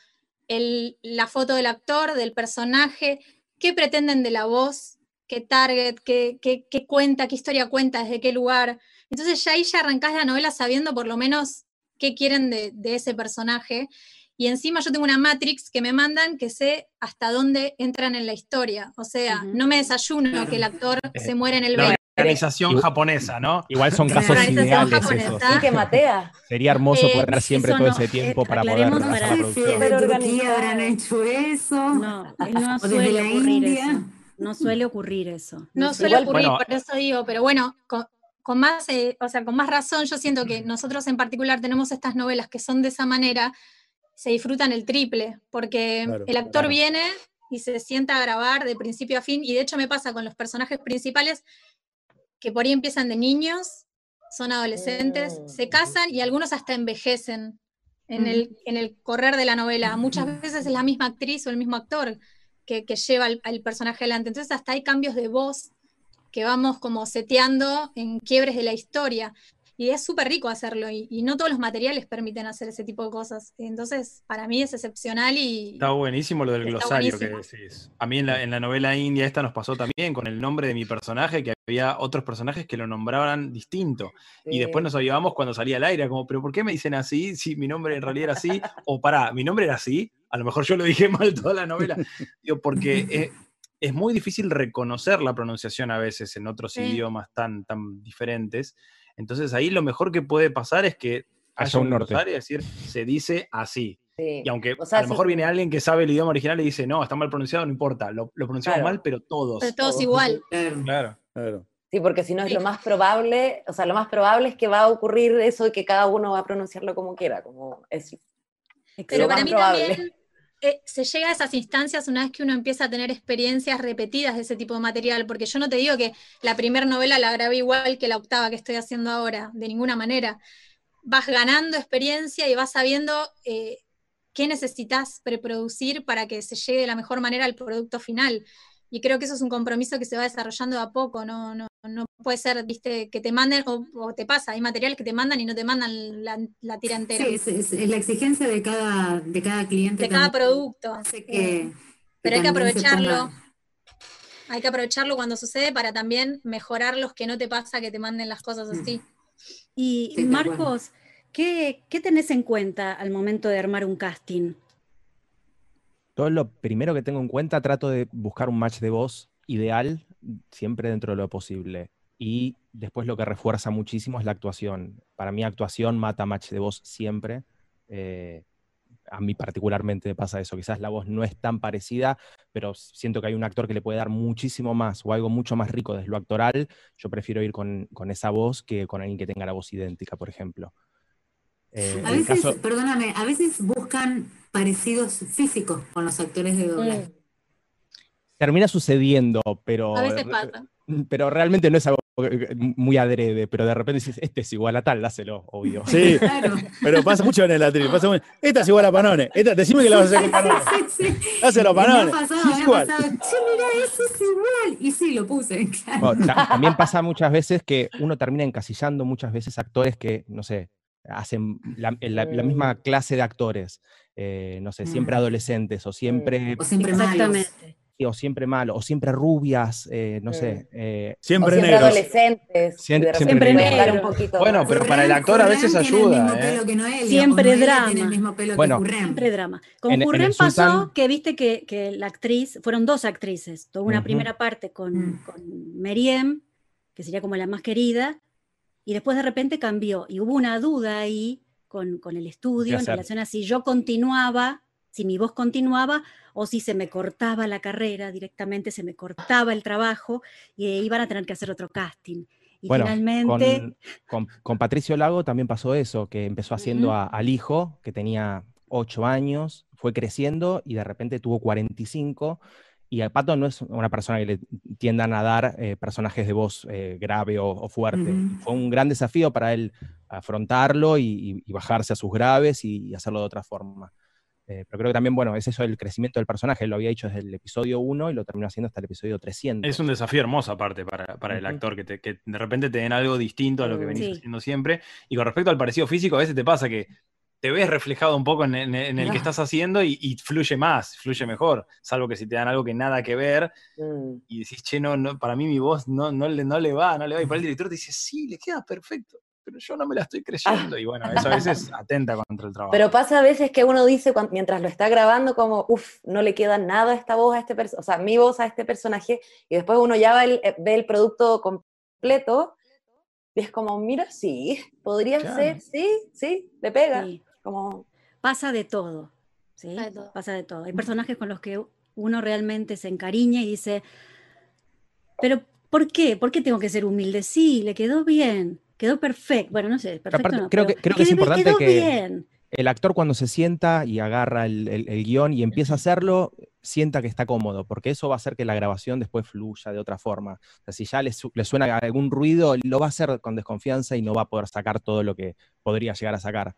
la foto del actor, del personaje, qué pretenden de la voz, qué target, qué, cuenta, qué historia cuenta, desde qué lugar. Entonces ya ahí ya arrancás la novela sabiendo por lo menos qué quieren de ese personaje y encima yo tengo una matrix que me mandan que sé hasta dónde entran en la historia. O sea, no me desayuno que el actor eh, se muere en el
La organización japonesa, ¿no?
Igual son casos ideales esos.
Sí, que matea.
Sería hermoso poder dar siempre todo ese tiempo para poder hacer la producción.
Pero Turquía habrán hecho eso.
No, no suele ocurrir eso. No suele ocurrir eso.
No, suele ocurrir, por eso digo, pero bueno, con, más, eh, o sea, con más razón, yo siento que nosotros en particular tenemos estas novelas que son de esa manera, se disfrutan el triple, porque el actor viene y se sienta a grabar de principio a fin, y de hecho me pasa con los personajes principales que por ahí empiezan de niños, son adolescentes, se mm. casan y algunos hasta envejecen en, el, en el correr de la novela. Muchas veces es la misma actriz o el mismo actor que, lleva al, al, personaje adelante. Entonces hasta hay cambios de voz que vamos como seteando en quiebres de la historia y es súper rico hacerlo y, no todos los materiales permiten hacer ese tipo de cosas. Entonces, para mí es excepcional y...
Está buenísimo lo del glosario que decís. A mí en la, novela india esta nos pasó también con el nombre de mi personaje, que había otros personajes que lo nombraban distinto. Y después nos ayudamos cuando salía al aire, como, pero ¿por qué me dicen así si mi nombre en realidad era así? O pará, mi nombre era así, a lo mejor yo lo dije mal toda la novela. Digo, porque... es muy difícil reconocer la pronunciación a veces en otros idiomas tan, tan diferentes. Entonces ahí lo mejor que puede pasar es que haya un norte. Es decir, se dice así. Y aunque a lo mejor viene alguien que sabe el idioma original y dice, no, está mal pronunciado, no importa, lo, pronunciamos mal, pero todos.
Pero todos, igual.
Claro, claro.
Sí, porque si no es lo más probable, o sea, lo más probable es que va a ocurrir eso de que cada uno va a pronunciarlo como quiera, como es.
Pero para mí también eh, se llega a esas instancias una vez que uno empieza a tener experiencias repetidas de ese tipo de material, porque yo no te digo que la primera novela la grabé igual que la octava que estoy haciendo ahora, de ninguna manera. Vas ganando experiencia y vas sabiendo eh, qué necesitas preproducir para que se llegue de la mejor manera al producto final. Y creo que eso es un compromiso que se va desarrollando a poco, no, no, no puede ser, viste, que te manden, o, te pasa, hay materiales que te mandan y no te mandan la, tira entera.
Sí, es, la exigencia de cada, de cada cliente.
De cada producto. Eh, pero hay que aprovecharlo. Hay que aprovecharlo cuando sucede para también mejorar los que no te pasa que te manden las cosas así.
Y Marcos, ¿qué, ¿qué tenés en cuenta al momento de armar un casting?
todo lo primero que tengo en cuenta, trato de buscar un match de voz ideal, siempre dentro de lo posible. Y después lo que refuerza muchísimo es la actuación. Para mí actuación mata match de voz siempre. Eh, a mí particularmente me pasa eso. Quizás la voz no es tan parecida, pero siento que hay un actor que le puede dar muchísimo más o algo mucho más rico desde lo actoral. Yo prefiero ir con, esa voz que con alguien que tenga la voz idéntica, por ejemplo.
Eh, a veces, perdóname, a veces buscan parecidos físicos con los actores de doblaje.
Termina sucediendo, pero.
A veces pasa.
pero realmente no es algo muy adrede, pero de repente dices, este es igual a tal, dáselo, obvio.
Sí, pero pasa mucho en el atril. Pasa mucho, esta es igual a Panone. Esta, decime que la vas a hacer con Panone.
Sí, sí.
Dáselo a
Me ha
Panone.
pasado,
Sí,
me ha
igual.
pasado, Che, mira, eso es igual. Y sí, lo puse, claro.
Bueno, también pasa muchas veces que uno termina encasillando muchas veces actores que, no sé, hacen la, la- la misma clase de actores, eh, no sé, siempre
Mm.
adolescentes o siempre,
O siempre malos.
O siempre malos, o siempre rubias, eh, no sé. eh,
O
Siempre
siempre
negros.
adolescentes.
Siempre- siempre
negros.
un poquito
Bueno, pero para el actor a veces ayuda,
Siempre drama.
Bueno.
Siempre drama. Con
En- en
Hurrem
el
pasó que viste que, que la actriz, fueron dos actrices, tuvo una primera parte con,
Mm.
con Meriem, que sería como la más querida, y después de repente cambió. Y hubo una duda ahí con, con el estudio en relación a si yo continuaba, si mi voz continuaba, o si se me cortaba la carrera directamente, se me cortaba el trabajo, y eh, iban a tener que hacer otro casting. Y
Bueno,
finalmente,
con, con- con Patricio Lago también pasó eso, que empezó haciendo
Ujú.
a- al hijo, que tenía 8 años, fue creciendo y de repente tuvo 45. Y a Pato no es una persona que le tiendan a dar eh, personajes de voz eh, grave o, o fuerte.
Ujú.
Fue un gran desafío para él afrontarlo y, y- y bajarse a sus graves y, y hacerlo de otra forma. Eh, pero creo que también, bueno, es eso el crecimiento del personaje. Él lo había hecho desde el episodio 1 y lo terminó haciendo hasta el episodio 300.
Es un desafío hermoso aparte para, para el actor, que, te- que de repente te den algo distinto a lo que venís
Sí.
haciendo siempre. Y con respecto al parecido físico, a veces te pasa que te ves reflejado un poco en, en- en el que
Ah.
estás haciendo y, y fluye más, fluye mejor. Salvo que si te dan algo que nada que ver
Mm.
y decís, che, no, no, para mí mi voz no, no, le, no le va, no le va. Y para el director te dice, sí, le queda perfecto, pero yo no me la estoy creyendo. Y bueno, eso a veces atenta contra el trabajo.
Pero pasa a veces que uno dice mientras lo está grabando como, uff, no le queda nada a esta voz a este personaje, o sea, mi voz a este personaje, y después uno ya va el- eh, ve el producto completo y es como, mira, sí, podría
Claro.
ser, sí, sí, le pega.
sí.
Como,
pasa de todo, ¿sí?
Pasa de todo.
Pasa de todo. Hay personajes con los que uno realmente se encariña y dice, pero ¿por qué? ¿Por qué tengo que ser humilde? Sí, le quedó bien, quedó perfecto. Bueno, no sé, perfecto
aparte,
no,
creo
pero
que- creo que es importante que-
bien.
el actor cuando se sienta y agarra el, el- el guion y empieza a hacerlo, sienta que está cómodo, porque eso va a hacer que la grabación después fluya de otra forma. O sea, si ya le, su- le suena algún ruido, lo va a hacer con desconfianza y no va a poder sacar todo lo que podría llegar a sacar.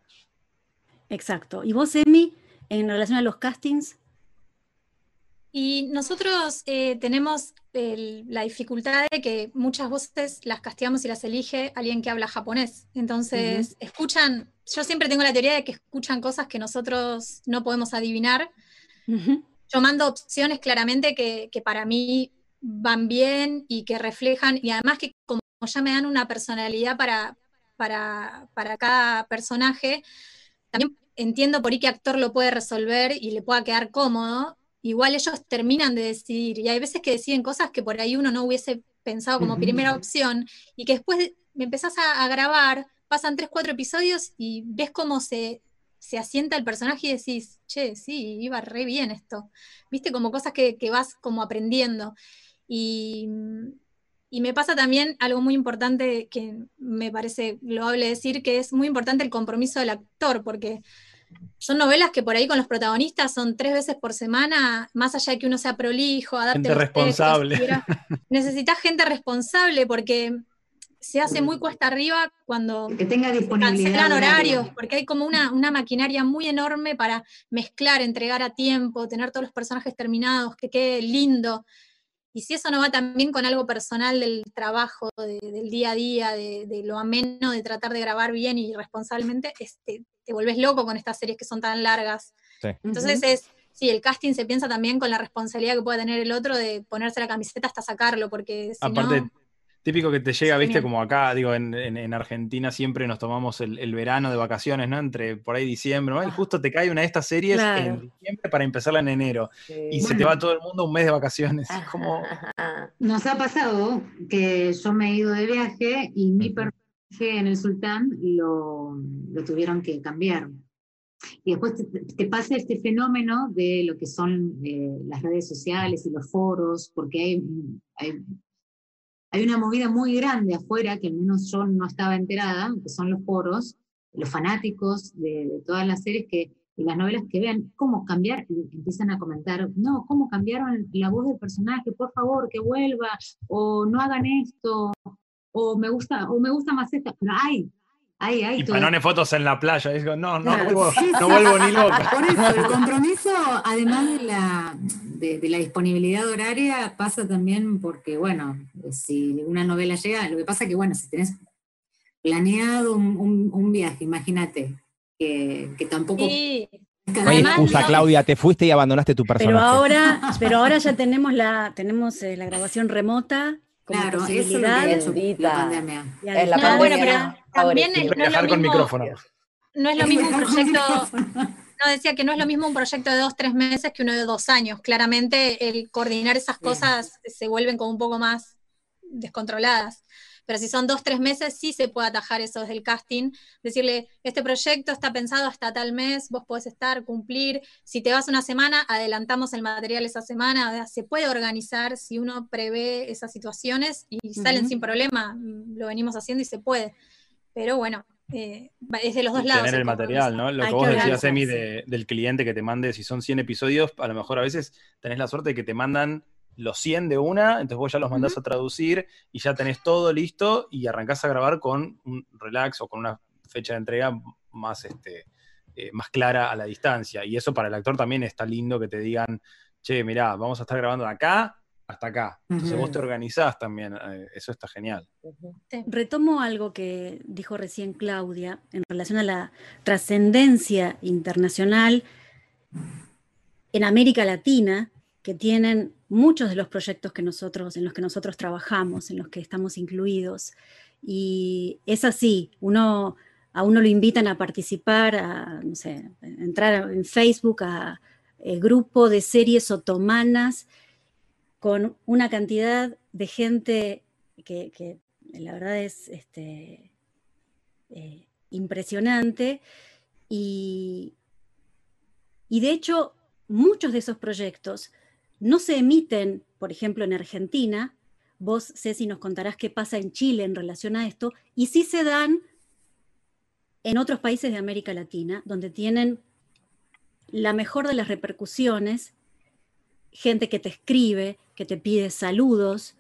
Exacto. ¿Y vos, Emi, en relación a los castings?
Y nosotros eh, tenemos el- la dificultad de que muchas voces las castigamos y las elige alguien que habla japonés. Entonces, escuchan, yo siempre tengo la teoría de que escuchan cosas que nosotros no podemos adivinar.
Ujú.
Yo mando opciones claramente que, que para mí van bien y que reflejan, y además que como ya me dan una personalidad para, para, para cada personaje, también entiendo por qué actor lo puede resolver y le pueda quedar cómodo. Igual ellos terminan de decidir, y hay veces que deciden cosas que por ahí uno no hubiese pensado como primera opción, y que después de- me empezás a, a grabar, pasan tres, cuatro episodios y ves cómo se, se asienta el personaje y decís, che, sí, iba re bien esto. Viste, como cosas que, que vas como aprendiendo. Y, y me pasa también algo muy importante que me parece loable decir, que es muy importante el compromiso del actor, porque son novelas que por ahí con los protagonistas son tres veces por semana, más allá de que uno sea prolijo, adapte
Gente
los textos,
responsable.
necesitas gente responsable porque se hace muy cuesta arriba cuando
Que tenga disponibilidad.
cancelan horarios, porque hay como una, una maquinaria muy enorme para mezclar, entregar a tiempo, tener todos los personajes terminados, que quede lindo. Y si eso no va también con algo personal del trabajo, de- del día a día, de, de lo ameno, de tratar de grabar bien y responsablemente, este, te volvés loco con estas series que son tan largas.
Sí.
Entonces es, sí, el casting se piensa también con la responsabilidad que pueda tener el otro de ponerse la camiseta hasta sacarlo, porque si
Aparte,
no...
típico que te llega, viste, como acá, digo, en, en- en Argentina siempre nos tomamos el, el verano de vacaciones, ¿no? Entre por ahí diciembre, ¿no? Y justo te cae una de estas series
Claro.
en diciembre para empezarla en enero. Y se te va todo el mundo un mes de vacaciones. Es como.
Nos ha pasado que yo me he ido de viaje y mi
Ujú.
En el Sultán lo, lo tuvieron que cambiar. Y después te, te pasa este fenómeno de lo que son eh, las redes sociales y los foros, porque hay, hay, hay una movida muy grande afuera que al menos yo no estaba enterada, que son los foros, los fanáticos de, de todas las series que las novelas que vean, cómo cambiar, y empiezan a comentar, no, cómo cambiaron la voz del personaje, por favor, que vuelva, o no hagan esto, o me gusta, o me gusta más esta, pero hay, hay, hay.
Y
todo.
panones fotos en la playa. Digo, no, no,
Claro,
vuelvo,
sí,
no
sí.
vuelvo ni loca.
Por eso, el compromiso, además de la, de, de la disponibilidad horaria, pasa también porque, bueno, si una novela llega, lo que pasa que, bueno, si tenés planeado un, un- un viaje, imagínate, que, que tampoco...
Sí.
No hay
Además,
excusa, Claudia, te fuiste y abandonaste tu personaje.
Pero ahora, pero ahora ya tenemos la, tenemos eh, la grabación remota como
Claro, eso es lo que hecho la pandemia.
Es la
No,
distancia.
bueno,
pandemia
pero también es- no es lo
con micrófono.
No es lo mismo un proyecto, no decía que no es lo mismo un proyecto de dos, tres meses que uno de dos años. Claramente el coordinar esas
Bien.
cosas se vuelven como un poco más descontroladas. Pero si son dos, tres meses, sí se puede atajar eso desde el casting. Decirle, este proyecto está pensado hasta tal mes, vos podés estar, cumplir. Si te vas una semana, adelantamos el material esa semana. O sea, se puede organizar si uno prevé esas situaciones y salen sin problema. Mm, Lo venimos haciendo y se puede. Pero bueno, eh, es de los dos lados.
Tener el material. ¿no? Lo que
que
vos decías. Emi, de- del cliente que te mande, si son 100 episodios, a lo mejor a veces tenés la suerte de que te mandan los 100 de una, entonces vos ya los mandás a traducir y ya tenés todo listo y arrancás a grabar con un relax o con una fecha de entrega más, este, eh, más clara a la distancia. Y eso para el actor también está lindo que te digan, che, mirá, vamos a estar grabando de acá hasta acá. Entonces vos te organizás también, eh, eso está genial.
Retomo algo que dijo recién Claudia en relación a la trascendencia internacional en América Latina, que tienen muchos de los proyectos que nosotros, en los que nosotros trabajamos, en los que estamos incluidos. Y es así, uno, a uno lo invitan a participar, a no sé, entrar en Facebook a el grupo de series otomanas con una cantidad de gente que, que la verdad es este, eh, impresionante. Y, y de hecho, muchos de esos proyectos no se emiten, por ejemplo, en Argentina. Vos, Ceci, nos contarás qué pasa en Chile en relación a esto. Y sí se dan en otros países de América Latina, donde tienen la mejor de las repercusiones, gente que te escribe, que te pide saludos,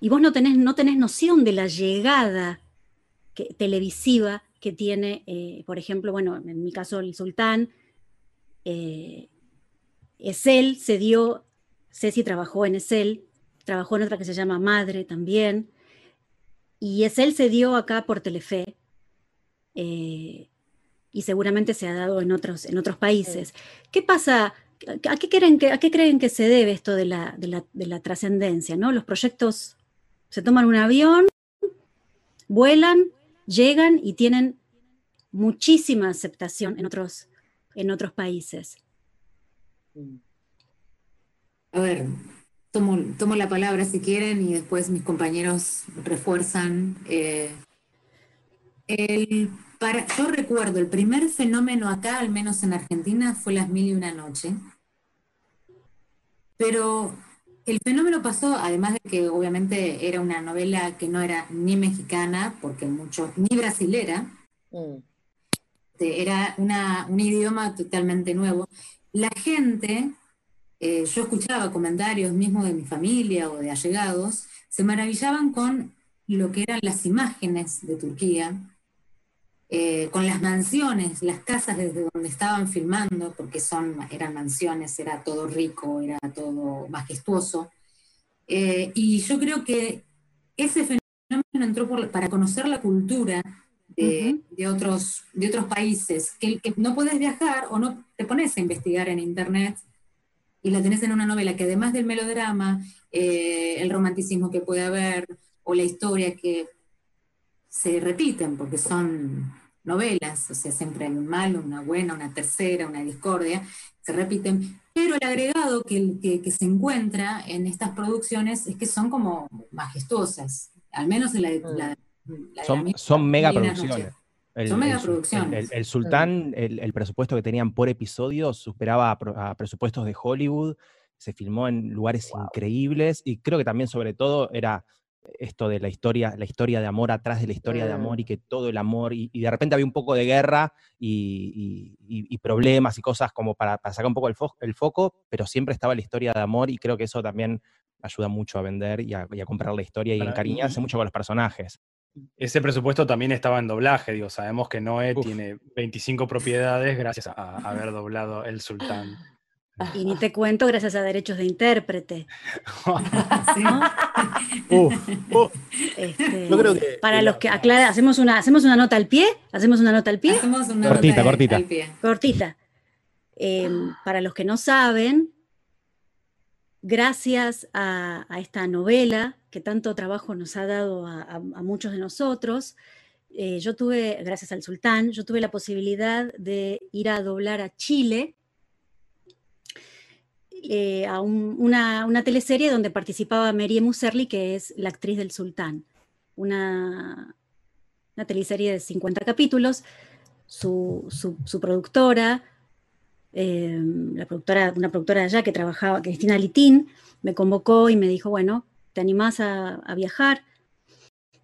y vos no tenés, no tenés noción de la llegada televisiva que tiene, eh, por ejemplo, bueno, en mi caso el sultán, eh, Esel se dio, Ceci trabajó en Esel, trabajó en otra que se llama Madre también, y Esel se dio acá por Telefe, eh, y seguramente se ha dado en otros, en otros países. ¿Qué pasa? ¿A qué creen que, a qué creen que se debe esto de la, de la, de la trascendencia? ¿no? Los proyectos se toman un avión, vuelan, llegan y tienen muchísima aceptación en otros, en otros países.
A ver, tomo, tomo la palabra si quieren y después mis compañeros refuerzan. eh, el, para, yo recuerdo, el primer fenómeno acá, al menos en Argentina, fue Las Mil y Una Noche. Pero el fenómeno pasó, además de que obviamente era una novela que no era ni mexicana, porque mucho, ni brasilera,
Mm.
este, era una, un idioma totalmente nuevo. La gente, eh, yo escuchaba comentarios mismos de mi familia o de allegados, se maravillaban con lo que eran las imágenes de Turquía, eh, con las mansiones, las casas desde donde estaban filmando, porque son, eran mansiones, era todo rico, era todo majestuoso. Eh, y yo creo que ese fenómeno entró para conocer la cultura de, de otros, de otros países, que, que no puedes viajar o no te pones a investigar en internet y la tenés en una novela que además del melodrama, eh, el romanticismo que puede haber o la historia que se repiten porque son novelas, o sea, siempre hay un malo, una buena, una tercera, una discordia, se repiten, pero el agregado que, que, que se encuentra en estas producciones es que son como majestuosas, al menos en la, de- la- la de
Son, mega producciones. El,
Son
el
mega
sul-
producciones.
el- el- el Sultán, el, el presupuesto que tenían por episodio superaba a, pro- a presupuestos de Hollywood, se filmó en lugares increíbles y creo que también sobre todo era esto de la historia, la historia de amor atrás de la historia de amor y que todo el amor, y, y de repente había un poco de guerra y, y- y problemas y cosas como para, para sacar un poco el, fo- el foco, pero siempre estaba la historia de amor y creo que eso también ayuda mucho a vender y a, y a comprar la historia y encariñarse mucho con los personajes.
Ese presupuesto también estaba en doblaje, digo, sabemos que Noé
Uf.
tiene 25 propiedades gracias a, a haber doblado El Sultán.
Y ni te cuento gracias a derechos de intérprete.
Sí.
¿no?
Uf, uf.
Este,
Yo creo que
para los que aclara, hacemos una, hacemos una nota al pie, hacemos una nota al pie,
Hacemos una
Cortita,
nota
cortita.
al pie.
cortita. Eh, para los que no saben, gracias a, a esta novela que tanto trabajo nos ha dado a, a- a muchos de nosotros, eh, yo tuve, gracias al sultán, yo tuve la posibilidad de ir a doblar a Chile eh, a un- una, una teleserie donde participaba Merie Muserli, que es la actriz del sultán. Una, una teleserie de 50 capítulos. Su, su- su productora, eh, la productora, una productora allá que trabajaba, Cristina Litín, me convocó y me dijo, bueno, ¿te animás a, a viajar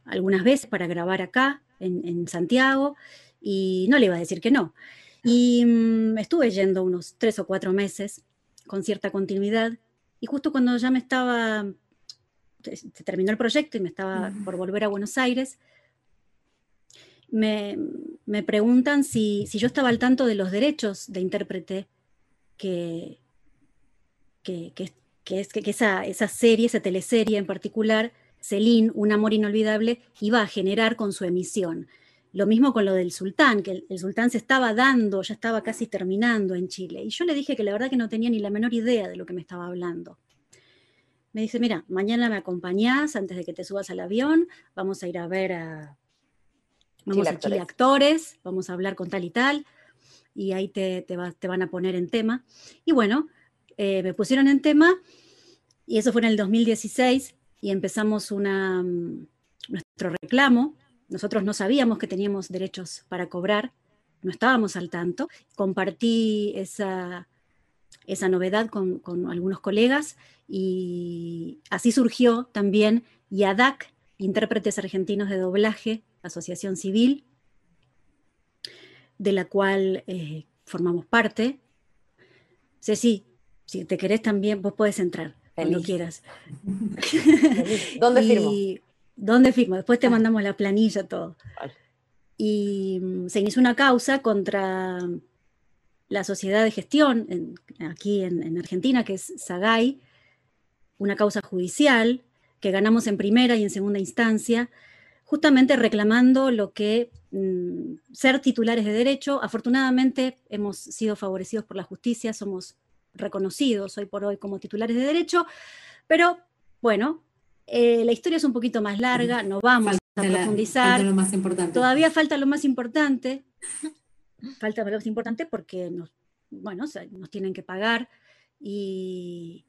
algunas veces para grabar acá, en, en Santiago? Y no le iba a decir que no. Y mm, estuve yendo unos tres o cuatro meses con cierta continuidad. Y justo cuando ya me estaba, se terminó el proyecto y me estaba por volver a Buenos Aires, me, me preguntan si, si yo estaba al tanto de los derechos de intérprete que, que, que- que es, que, que esa, esa serie, esa teleserie en particular, Celine, Un amor inolvidable, iba a generar con su emisión. Lo mismo con lo del sultán, que el, el sultán se estaba dando, ya estaba casi terminando en Chile. Y yo le dije que la verdad que no tenía ni la menor idea de lo que me estaba hablando. Me dice, mira, mañana me acompañás antes de que te subas al avión, vamos a ir a ver a, vamos
Chile
a Chile
Actores.
Actores, vamos a hablar con tal y tal, y ahí te, te, va- te van a poner en tema. Y bueno, eh, me pusieron en tema, y eso fue en el 2016, y empezamos una, mm, nuestro reclamo. Nosotros no sabíamos que teníamos derechos para cobrar, no estábamos al tanto. Compartí esa, esa novedad con, con algunos colegas y así surgió también IADAC, Intérpretes Argentinos de Doblaje, Asociación Civil, de la cual eh, formamos parte. Ceci, si te querés también, vos podés entrar cuando
Feliz.
quieras.
Feliz. ¿Dónde firmo?
¿Dónde firmo? Después te mandamos la planilla, todo.
Vale.
Y mm, se inició una causa contra la sociedad de gestión en- aquí en, en Argentina, que es SAGAI, una causa judicial que ganamos en primera y en segunda instancia, justamente reclamando lo que mm, ser titulares de derecho. Afortunadamente hemos sido favorecidos por la justicia, somos reconocidos hoy por hoy como titulares de derecho, pero bueno, eh, la historia es un poquito más larga, no vamos a
la-
profundizar.
falta lo más importante.
Todavía falta lo más importante. Falta lo más importante porque nos, bueno, o sea, nos tienen que pagar y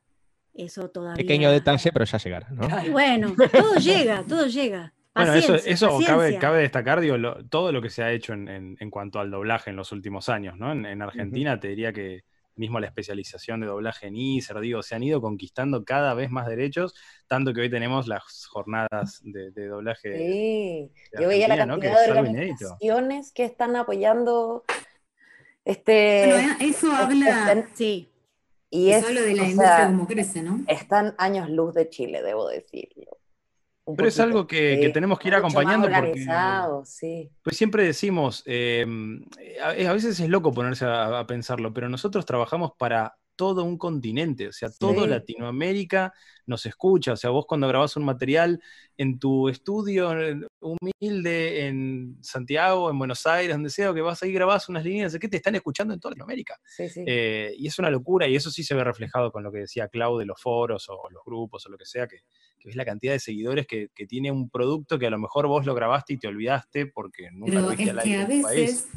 eso todavía.
Pequeño detalle, pero ya llegará, ¿no?
Bueno, todo llega, todo llega.
Bueno, eso, cabe, destacar, digo, lo- todo lo que se ha hecho en, en- en cuanto al doblaje en los últimos años, ¿no? En, en Argentina te diría que mismo la especialización de doblaje en ISER, digo, se han ido conquistando cada vez más derechos, tanto que hoy tenemos las jornadas de, de doblaje.
Sí,
de
yo veía la cantidad de organizaciones que están apoyando este...
Bueno, eso habla,
este-
Sí,
y
eso
es,
habla de la
o
industria
sea,
como crece, ¿no?
están años luz de Chile, debo decirlo. Un
Pero es algo que, tenemos que ir acompañando porque
sí.
pues siempre decimos, eh, a, a veces es loco ponerse a, a pensarlo, pero nosotros trabajamos para todo un continente, o sea, todo
Sí.
Latinoamérica nos escucha, o sea, vos cuando grabás un material en tu estudio humilde en Santiago, en Buenos Aires, donde sea, o que vas ahí grabás unas líneas, que te están escuchando en toda Latinoamérica.
Sí, sí.
Eh, y es una locura, y eso sí se ve reflejado con lo que decía Clau de los foros o los grupos o lo que sea, que, que ves la cantidad de seguidores que, que tiene un producto que a lo mejor vos lo grabaste y te olvidaste porque nunca
Pero
lo viste
es
al
que
aire
a
tu país.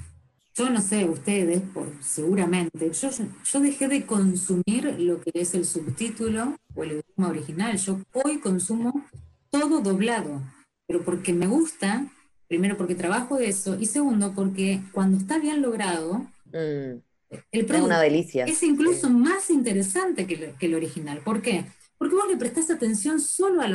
Yo no sé, ustedes, por, seguramente, yo, yo dejé de consumir lo que es el subtítulo o el idioma original. Yo hoy consumo todo doblado, pero porque me gusta, primero porque trabajo de eso, y segundo porque cuando está bien logrado,
Mm,
el
es
producto
una delicia.
es incluso
sí.
más interesante que, lo- que el original. ¿Por qué? porque vos le prestás atención solo a,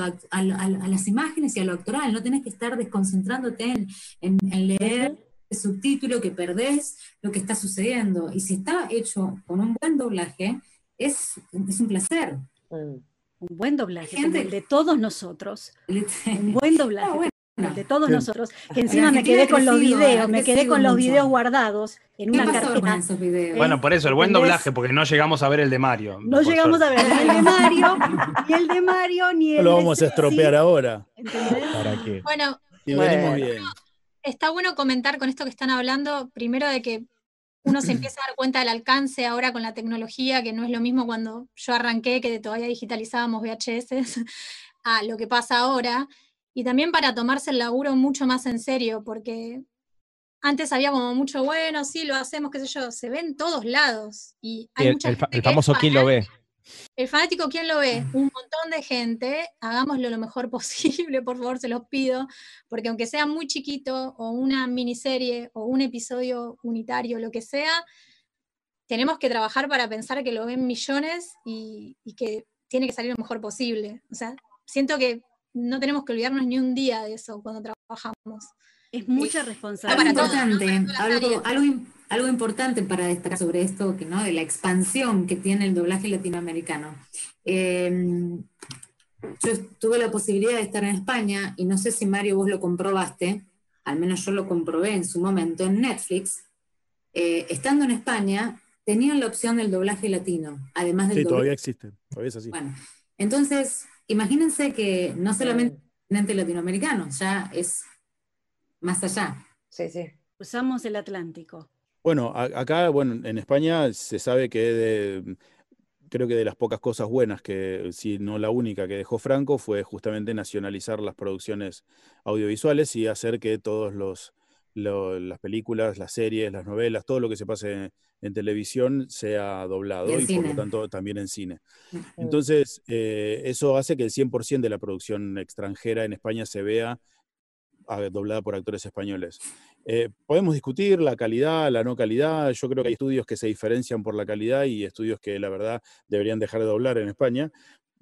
las imágenes y a lo actoral, no tenés que estar desconcentrándote en, leer subtítulo que perdés lo que está sucediendo. Y si está hecho con un buen doblaje, es, es un placer.
Mm. Un buen doblaje, el de todos nosotros. Un buen doblaje de todos nosotros, que encima me quedé con los videos, me quedé con los videos guardados en una carpeta.
Bueno, por eso, el buen doblaje, porque no llegamos a ver el de Mario.
No llegamos a ver ni el de Mario, ni el de Mario, ni el
Lo vamos a estropear ahora.
¿Para qué? Bueno, bien. Está bueno comentar con esto que están hablando, primero de que uno se empieza a dar cuenta del alcance ahora con la tecnología, que no es lo mismo cuando yo arranqué, que todavía digitalizábamos VHS, a lo que pasa ahora y también para tomarse el laburo mucho más en serio, porque antes había como mucho, bueno, sí, lo hacemos, qué sé yo, se ve en todos lados. Y hay
el, el famoso quién lo ve.
El fanático, ¿quién lo ve? Un montón de gente, hagámoslo lo mejor posible, por favor, se los pido, porque aunque sea muy chiquito, o una miniserie, o un episodio unitario, lo que sea, tenemos que trabajar para pensar que lo ven millones y, y que tiene que salir lo mejor posible. O sea, siento que no tenemos que olvidarnos ni un día de eso cuando trabajamos.
Es mucha responsabilidad.
Algo, algo, importante para destacar sobre esto, que, ¿no? de la expansión que tiene el doblaje latinoamericano. Em, yo tuve la posibilidad de estar en España y no sé si Mario vos lo comprobaste, al menos yo lo comprobé en su momento en Netflix. Eh, estando en España, tenían la opción del doblaje latino, además del
sí, todavía existe, todavía es así.
Bueno, entonces imagínense que no solamente el latinoamericano, ya es más allá.
Sí, sí.
Usamos el Atlántico.
Bueno, acá, bueno, en España se sabe que de, creo que de las pocas cosas buenas que, si no la única que dejó Franco, fue justamente nacionalizar las producciones audiovisuales y hacer que todos los las películas, las series, las novelas, todo lo que se pase en, televisión sea doblado y, por lo tanto también en cine. Entonces, eh, eso hace que el 100% de la producción extranjera en España se vea doblada por actores españoles. Eh, podemos discutir la calidad, la no calidad. Yo creo que hay estudios que se diferencian por la calidad y estudios que la verdad deberían dejar de doblar en España.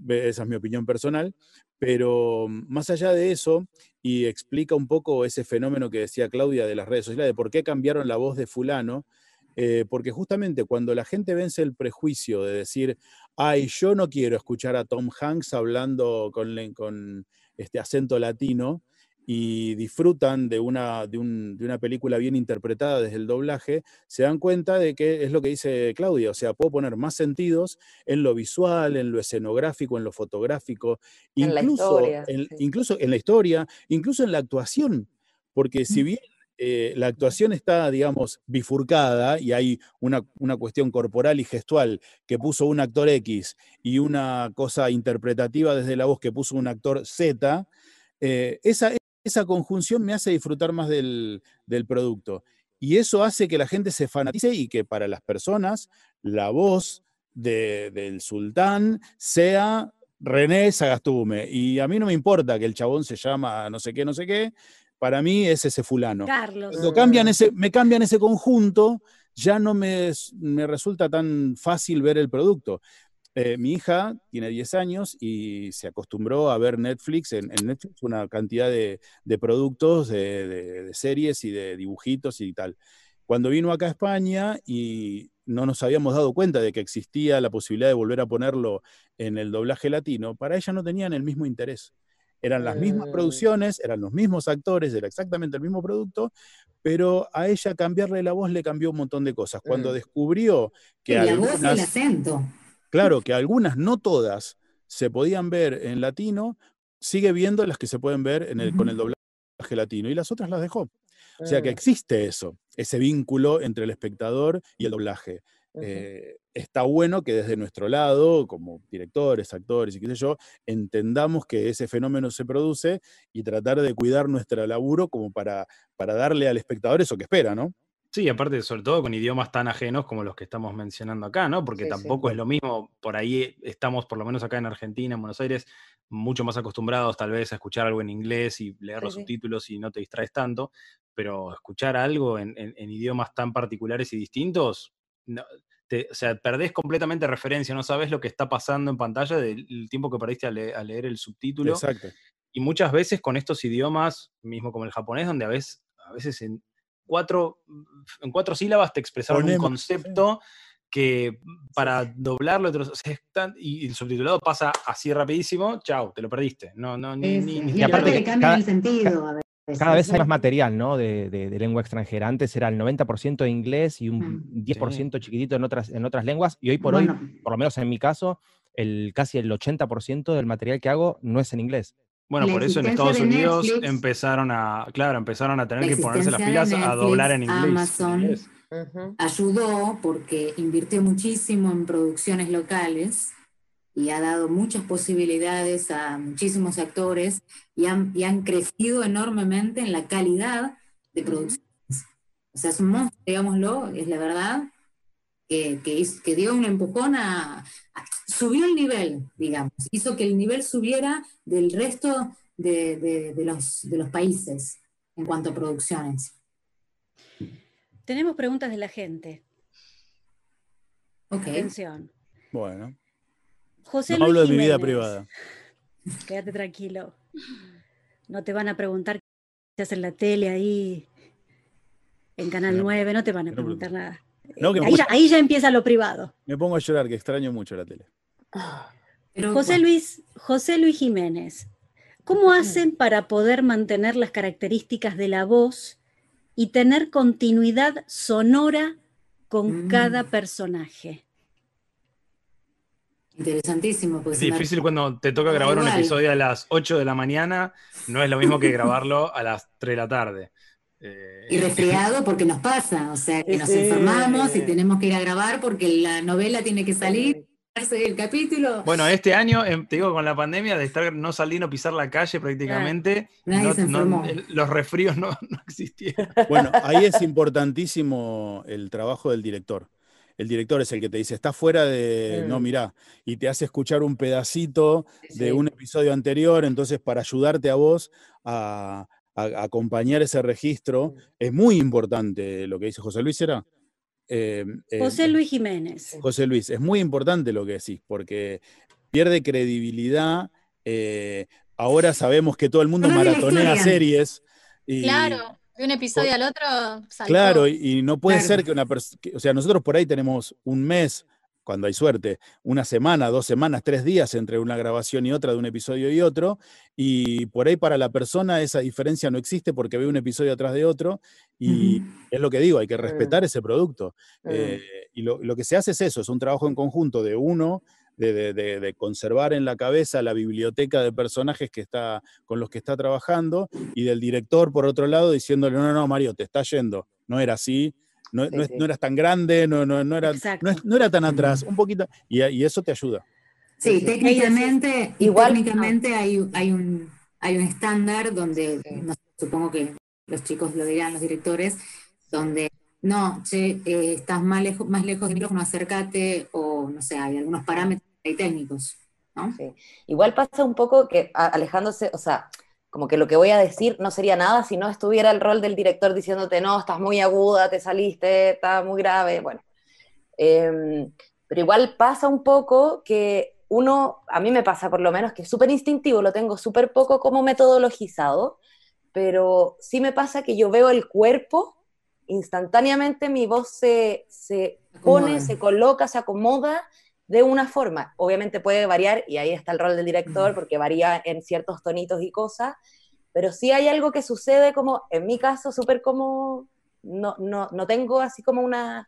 Esa es mi opinión personal. Pero mm, más allá de eso, y explica un poco ese fenómeno que decía Claudia de las redes sociales, de por qué cambiaron la voz de fulano, eh, porque justamente cuando la gente vence el prejuicio de decir, ay, yo no quiero escuchar a Tom Hanks hablando con, con este acento latino, y disfrutan de una, de, una película bien interpretada desde el doblaje, se dan cuenta de que es lo que dice Claudia, o sea, puedo poner más sentidos en lo visual, en lo escenográfico, en lo fotográfico, incluso en la historia, en, incluso en la historia, incluso en la actuación, porque si bien eh, la actuación está, digamos, bifurcada y hay una, una, cuestión corporal y gestual que puso un actor X y una cosa interpretativa desde la voz que puso un actor Z, eh, esa, esa conjunción me hace disfrutar más del, producto. Y eso hace que la gente se fanatice y que para las personas la voz del sultán sea René Sagastume. Y a mí no me importa que el chabón se llama no sé qué, no sé qué. Para mí es ese fulano.
Carlos.
Cuando cambian ese, me cambian ese conjunto, ya no me, me resulta tan fácil ver el producto. Eh, mi hija tiene 10 años y se acostumbró a ver Netflix, en, Netflix una cantidad de, productos, de, series y de dibujitos y tal. Cuando vino acá a España y no nos habíamos dado cuenta de que existía la posibilidad de volver a ponerlo en el doblaje latino, para ella no tenían el mismo interés. Eran las mismas mm. producciones, eran los mismos actores, era exactamente el mismo producto, pero a ella cambiarle la voz le cambió un montón de cosas. Cuando mm. descubrió que...
la voz y el acento.
Claro que algunas, no todas, se podían ver en latino, sigue viendo las que se pueden ver en el, con el doblaje latino y las otras las dejó. O sea que ah. existe eso, ese vínculo entre el espectador y el doblaje. Eh, está bueno que desde nuestro lado, como directores, actores y qué sé yo, entendamos que ese fenómeno se produce y tratar de cuidar nuestro laburo como para, para darle al espectador eso que espera, ¿no?
Sí, aparte, sobre todo con idiomas tan ajenos como los que estamos mencionando acá, ¿no? Porque tampoco es lo mismo, por ahí estamos, por lo menos acá en Argentina, en Buenos Aires, mucho más acostumbrados tal vez a escuchar algo en inglés y leer los subtítulos y no te distraes tanto, pero escuchar algo en, idiomas tan particulares y distintos, te- o sea, perdés completamente referencia, no sabes lo que está pasando en pantalla del el tiempo que perdiste a, le- a leer el subtítulo.
Exacto.
Y muchas veces con estos idiomas, mismo como el japonés, donde a veces, a veces en, cuatro, en cuatro sílabas te expresaron un concepto que para doblarlo otros- o sea, y el subtitulado pasa así rapidísimo, chao, te lo perdiste. No, no, ni,
Sí,
ni-
sí.
ni
Y aparte cambian
cada-
el sentido a veces.
Cada vez hay más material, ¿no? De, de- de lengua extranjera. Antes era el 90% de inglés y un
Mm.
10% chiquitito en otras, en otras lenguas. Y hoy por hoy, por lo menos en mi caso, el, casi el 80% del material que hago no es en inglés.
Bueno,
La
por eso en Estados Unidos
Netflix-
empezaron a, claro, empezaron a tener
La
que ponerse las pilas a doblar en inglés.
Amazon, ayudó porque invirtió muchísimo en producciones locales y ha dado muchas posibilidades a muchísimos actores y han, y han crecido enormemente en la calidad de producciones. O sea, es un monstruo, digámoslo, es la verdad, que, que, hizo- que dio un empujón a, a- subió el nivel, digamos, hizo que el nivel subiera del resto de, de- de los, de los países en cuanto a producciones.
Tenemos preguntas de la gente.
Ok.
Atención.
Bueno,
José
no
Luis
hablo de mi vida privada.
Quédate tranquilo. No te van a preguntar qué haces en la tele ahí, en Canal
No,
9, no te van a
no,
preguntar nada.
No, que me
ahí,
pongo-
ya, ahí ya empieza lo privado.
Me pongo a llorar, que extraño mucho la tele.
Pero,
José Luis, José Luis Jiménez, ¿cómo hacen para poder mantener las características de la voz y tener continuidad sonora con
Mm.
cada personaje?
Interesantísimo. Porque
Es difícil cuando te toca grabar un episodio a las 8 de la mañana, no es lo mismo que grabarlo a las 3 de la tarde. Eh,
Y resfriado porque nos pasa, o sea, que nos enfermamos y tenemos que ir a grabar porque la novela tiene que salir, el capítulo.
Bueno, este año, em, te digo, con la pandemia de estar no salir, no pisar la calle prácticamente,
Nadie
no-
se
no- los resfríos no, no existieron.
Bueno, ahí es importantísimo el trabajo del director. El director es el que te dice, está fuera de, no,
Mm.
mirá, y te hace escuchar un pedacito de un episodio anterior, entonces para ayudarte a vos a, a- a acompañar ese registro, es muy importante lo que dice José Luis, ¿era? Eh, eh,
José Luis Jiménez.
José Luis, es muy importante lo que decís, porque pierde credibilidad. eh, ahora sabemos que todo el mundo
no
maratonea series. Y,
Claro, de un episodio al otro saltó.
Claro, y, y no puede
Claro.
ser que una persona, o sea, nosotros por ahí tenemos un mes, cuando hay suerte, una semana, dos semanas, tres días entre una grabación y otra, de un episodio y otro, y por ahí para la persona esa diferencia no existe porque ve un episodio atrás de otro, y es lo que digo, hay que respetar ese producto. Eh, y lo, lo que se hace es eso, es un trabajo en conjunto de uno, de, de- de- de conservar en la cabeza la biblioteca de personajes que está, con los que está trabajando, y del director, por otro lado, diciéndole, no, no, no, Mario, te está yendo, no era así, no,
Sí,
no es-
sí.
no eras tan grande, no, no, no, era, no, era tan atrás, un poquito, y, y eso te ayuda.
Sí,
Sí.
técnicamente,
Igual-
técnicamente hay, hay un hay un estándar donde,
Sí.
no sé, supongo que los chicos lo dirán, los directores, donde no, che, eh, estás más lejos, más lejos del micrófono, acércate, o no sé, hay algunos parámetros ahí técnicos, ¿no?
Sí. Igual pasa un poco que alejándose, o sea, como que lo que voy a decir no sería nada si no estuviera el rol del director diciéndote, no, estás muy aguda, te saliste, está muy grave, bueno. Em, pero igual pasa un poco que uno, a mí me pasa por lo menos que es súper instintivo, lo tengo súper poco como metodologizado, pero sí me pasa que yo veo el cuerpo, instantáneamente mi voz se, se pone,
Acomoda.
se coloca, se acomoda de una forma. Obviamente puede variar, y ahí está el rol del director, porque varía en ciertos tonitos y cosas, pero sí hay algo que sucede como, en mi caso, súper como, no, no, no tengo así como una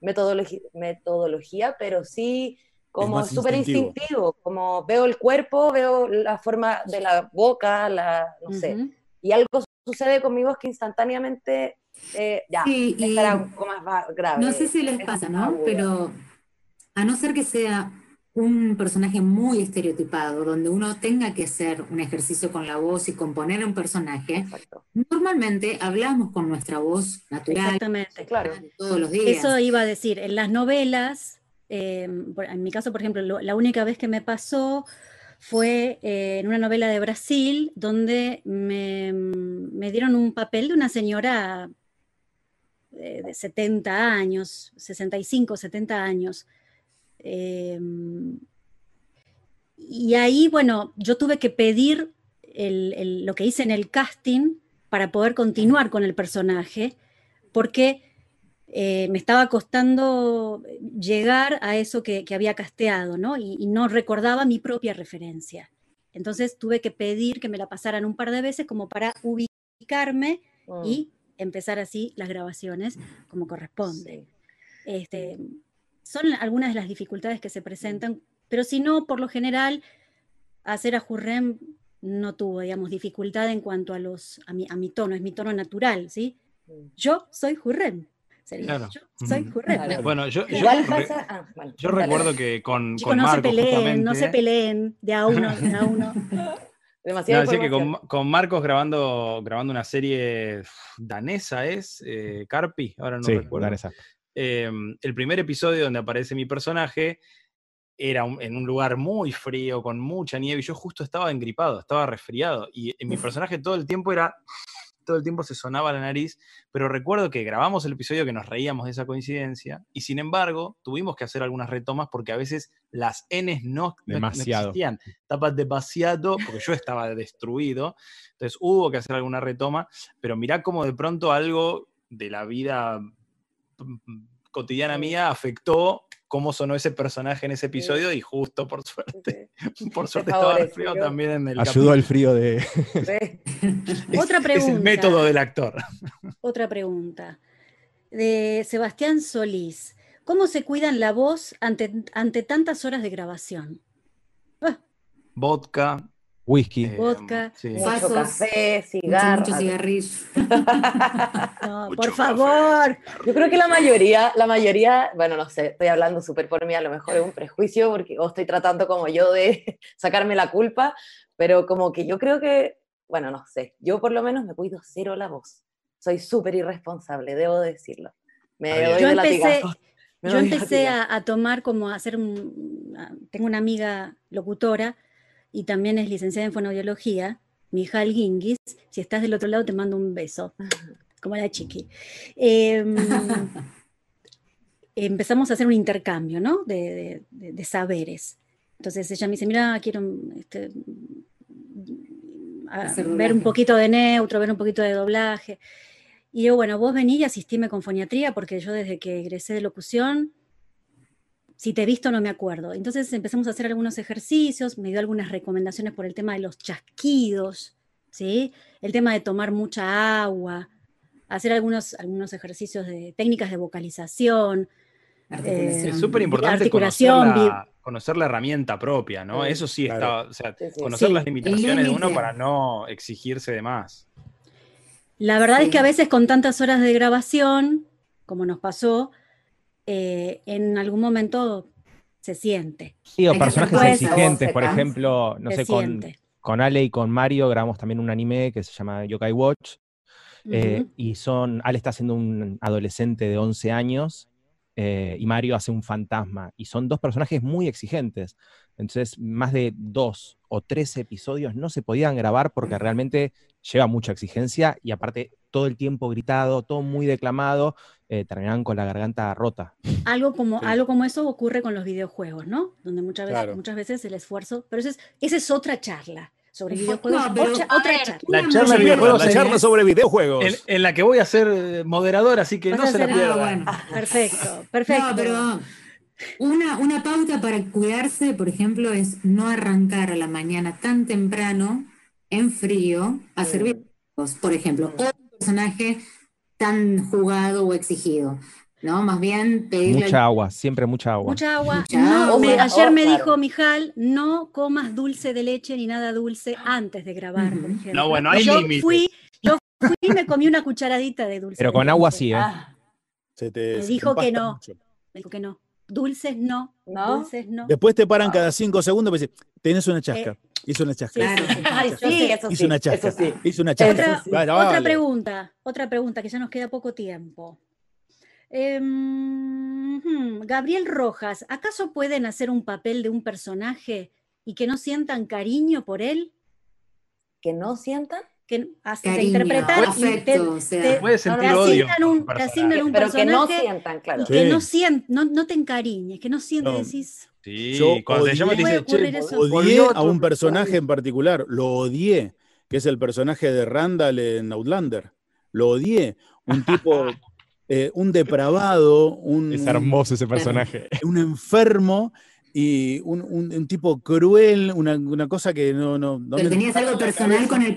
metodologi- metodología, pero sí como súper
instintivo.
instintivo, como veo el cuerpo, veo la forma de la boca, la, no sé,
Ujú.
y algo sucede con mi voz que instantáneamente, eh, ya,
Sí, y-
estará un poco más grave.
No sé si les
es
pasa, ¿no?
aguda.
Pero a no ser que sea un personaje muy estereotipado, donde uno tenga que hacer un ejercicio con la voz y componer un personaje,
Exacto.
normalmente hablamos con nuestra voz natural
Exactamente.
Claro.
todos los días.
Eso iba a decir, en las novelas, eh, en mi caso, por ejemplo, lo- la única vez que me pasó fue eh, en una novela de Brasil, donde me, me dieron un papel de una señora eh, de 70 años, 65, 70 años. Em, y ahí, bueno, yo tuve que pedir lo que hice en el casting para poder continuar con el personaje, porque eh, me estaba costando llegar a eso que, había casteado, ¿no? Y, no recordaba mi propia referencia. Entonces tuve que pedir que me la pasaran un par de veces como para ubicarme y mm. empezar así las grabaciones como corresponde. Este, son algunas de las dificultades que se presentan, pero si no, por lo general, hacer a Jurrem no tuvo, digamos, dificultad en cuanto a, los, a, mi, a mi tono, es mi tono natural, ¿sí? Yo soy Jurrem, Claro. Yo soy
Bueno, yo, ah, yo, recuerdo que con, con no se
peleen, no se peleen de a uno, de a uno.
Demasiado que con, Marcos grabando, grabando una serie danesa es, eh, Carpi, ahora no sí, recuerdo. Danesa. Em, el primer episodio donde aparece mi personaje era en un lugar muy frío, con mucha nieve, y yo justo estaba engripado, estaba resfriado, y mi personaje todo el tiempo era todo el tiempo se sonaba la nariz, pero recuerdo que grabamos el episodio que nos reíamos de esa coincidencia y sin embargo tuvimos que hacer algunas retomas porque a veces las Ns no,
demasiado.
existían. Tapas demasiado porque yo estaba destruido, entonces hubo que hacer alguna retoma, pero mirá cómo de pronto algo de la vida cotidiana mía afectó cómo sonó ese personaje en ese episodio y justo por suerte, por suerte estaba el frío también en el
Ayudó al frío de...
Otra pregunta.
Es el método del actor.
Otra pregunta. De Sebastián Solís. ¿Cómo se cuidan la voz ante, ante tantas horas de grabación?
Ah. Vodka,
Whisky.
Eh, vodka.
Mucho café, cigarros.
Mucho cigarrillo.
por favor.
Yo creo que la mayoría, la mayoría, bueno, no sé, estoy hablando súper por mí, a lo mejor es un prejuicio, porque o estoy tratando como yo de sacarme la culpa, pero como que yo creo que, bueno, no sé, yo por lo menos me cuido cero la voz. Soy súper irresponsable, debo decirlo. Me doy
yo empecé, yo empecé a, a, tomar como a hacer un, tengo una amiga locutora y también es licenciada en fonoaudiología, Mijal Gingis. Si estás del otro lado, te mando un beso, como la chiqui. Em, empezamos a hacer un intercambio, ¿no? De, saberes. Entonces ella me dice, mira, quiero este, ver un poquito de neutro, ver un poquito de doblaje. Y yo, bueno, vos vení y asistime con foniatría, porque yo desde que egresé de locución si te he visto no me acuerdo. Entonces empezamos a hacer algunos ejercicios, me dio algunas recomendaciones por el tema de los chasquidos, ¿sí? el tema de tomar mucha agua, hacer algunos, algunos ejercicios de técnicas de vocalización.
es eh, súper importante conocer la, conocer la, herramienta propia, ¿no? Eso sí está, o sea, conocer las limitaciones de uno para no exigirse de más.
La verdad es que a veces con tantas horas de grabación, como nos pasó, eh, en algún momento se siente.
Sí, o personajes exigentes, por ejemplo, no sé, con, con, Ale y con Mario grabamos también un anime que se llama Yokai Watch. Eh, y son, Ale está siendo un adolescente de 11 años eh, y Mario hace un fantasma. Y son dos personajes muy exigentes. Entonces, más de dos o tres episodios no se podían grabar porque realmente lleva mucha exigencia y aparte todo el tiempo gritado, todo muy declamado, eh, terminaban con la garganta rota.
Algo como, algo como eso ocurre con los videojuegos, ¿no? Donde muchas veces, muchas veces el esfuerzo, pero esa es, otra charla sobre videojuegos. otra, charla.
La charla, videojuegos, la charla sobre videojuegos. En, la que voy a ser eh, moderador, así que no se la pierdan.
Perfecto, perfecto.
pero una, una pauta para cuidarse, por ejemplo, es no arrancar a la mañana tan temprano en frío a servir, por ejemplo, otro personaje tan jugado o exigido. ¿no? Más bien pedirle...
Mucha agua, siempre mucha agua.
Mucha agua. ayer me dijo Mijal, no comas dulce de leche ni nada dulce antes de grabar, por ejemplo.
No, bueno, hay yo
fui, yo fui y me comí una cucharadita de dulce.
Pero con agua sí, ¿eh? Ah.
me dijo que no. Me dijo que no. Dulces no, Dulces no.
Después te paran cada cinco segundos y dicen, tenés una chasca. Eh, hizo una chasca.
Claro. sí,
hizo una chasca. Hizo una chasca.
Otra, pregunta, otra pregunta, que ya nos queda poco tiempo. Em, Gabriel Rojas, ¿acaso pueden hacer un papel de un personaje y que no sientan cariño por él?
¿Que no sientan?
Que hace
Cariño,
interpretar y
afecto,
te-
o sea.
te-
Puedes sentir
te
odio
asignan un, te
un
asignan un
Pero que no
personaje
sientan, claro.
y que
Sí.
no, sien- no, no te encariñes, que no sientes,
No.
decís,
Sí,
Yo
cuando
odié-
llaman te
Puede ocurrir eso.
Odié a un personaje
personaje.
en particular, lo odié, que es el personaje de Randall en Outlander. Lo odié. Un tipo, eh, un depravado, un,
Es hermoso ese personaje.
un enfermo y un, un- un tipo cruel, una, una cosa que no... no, no
Pero
me-
tenías algo personal con el...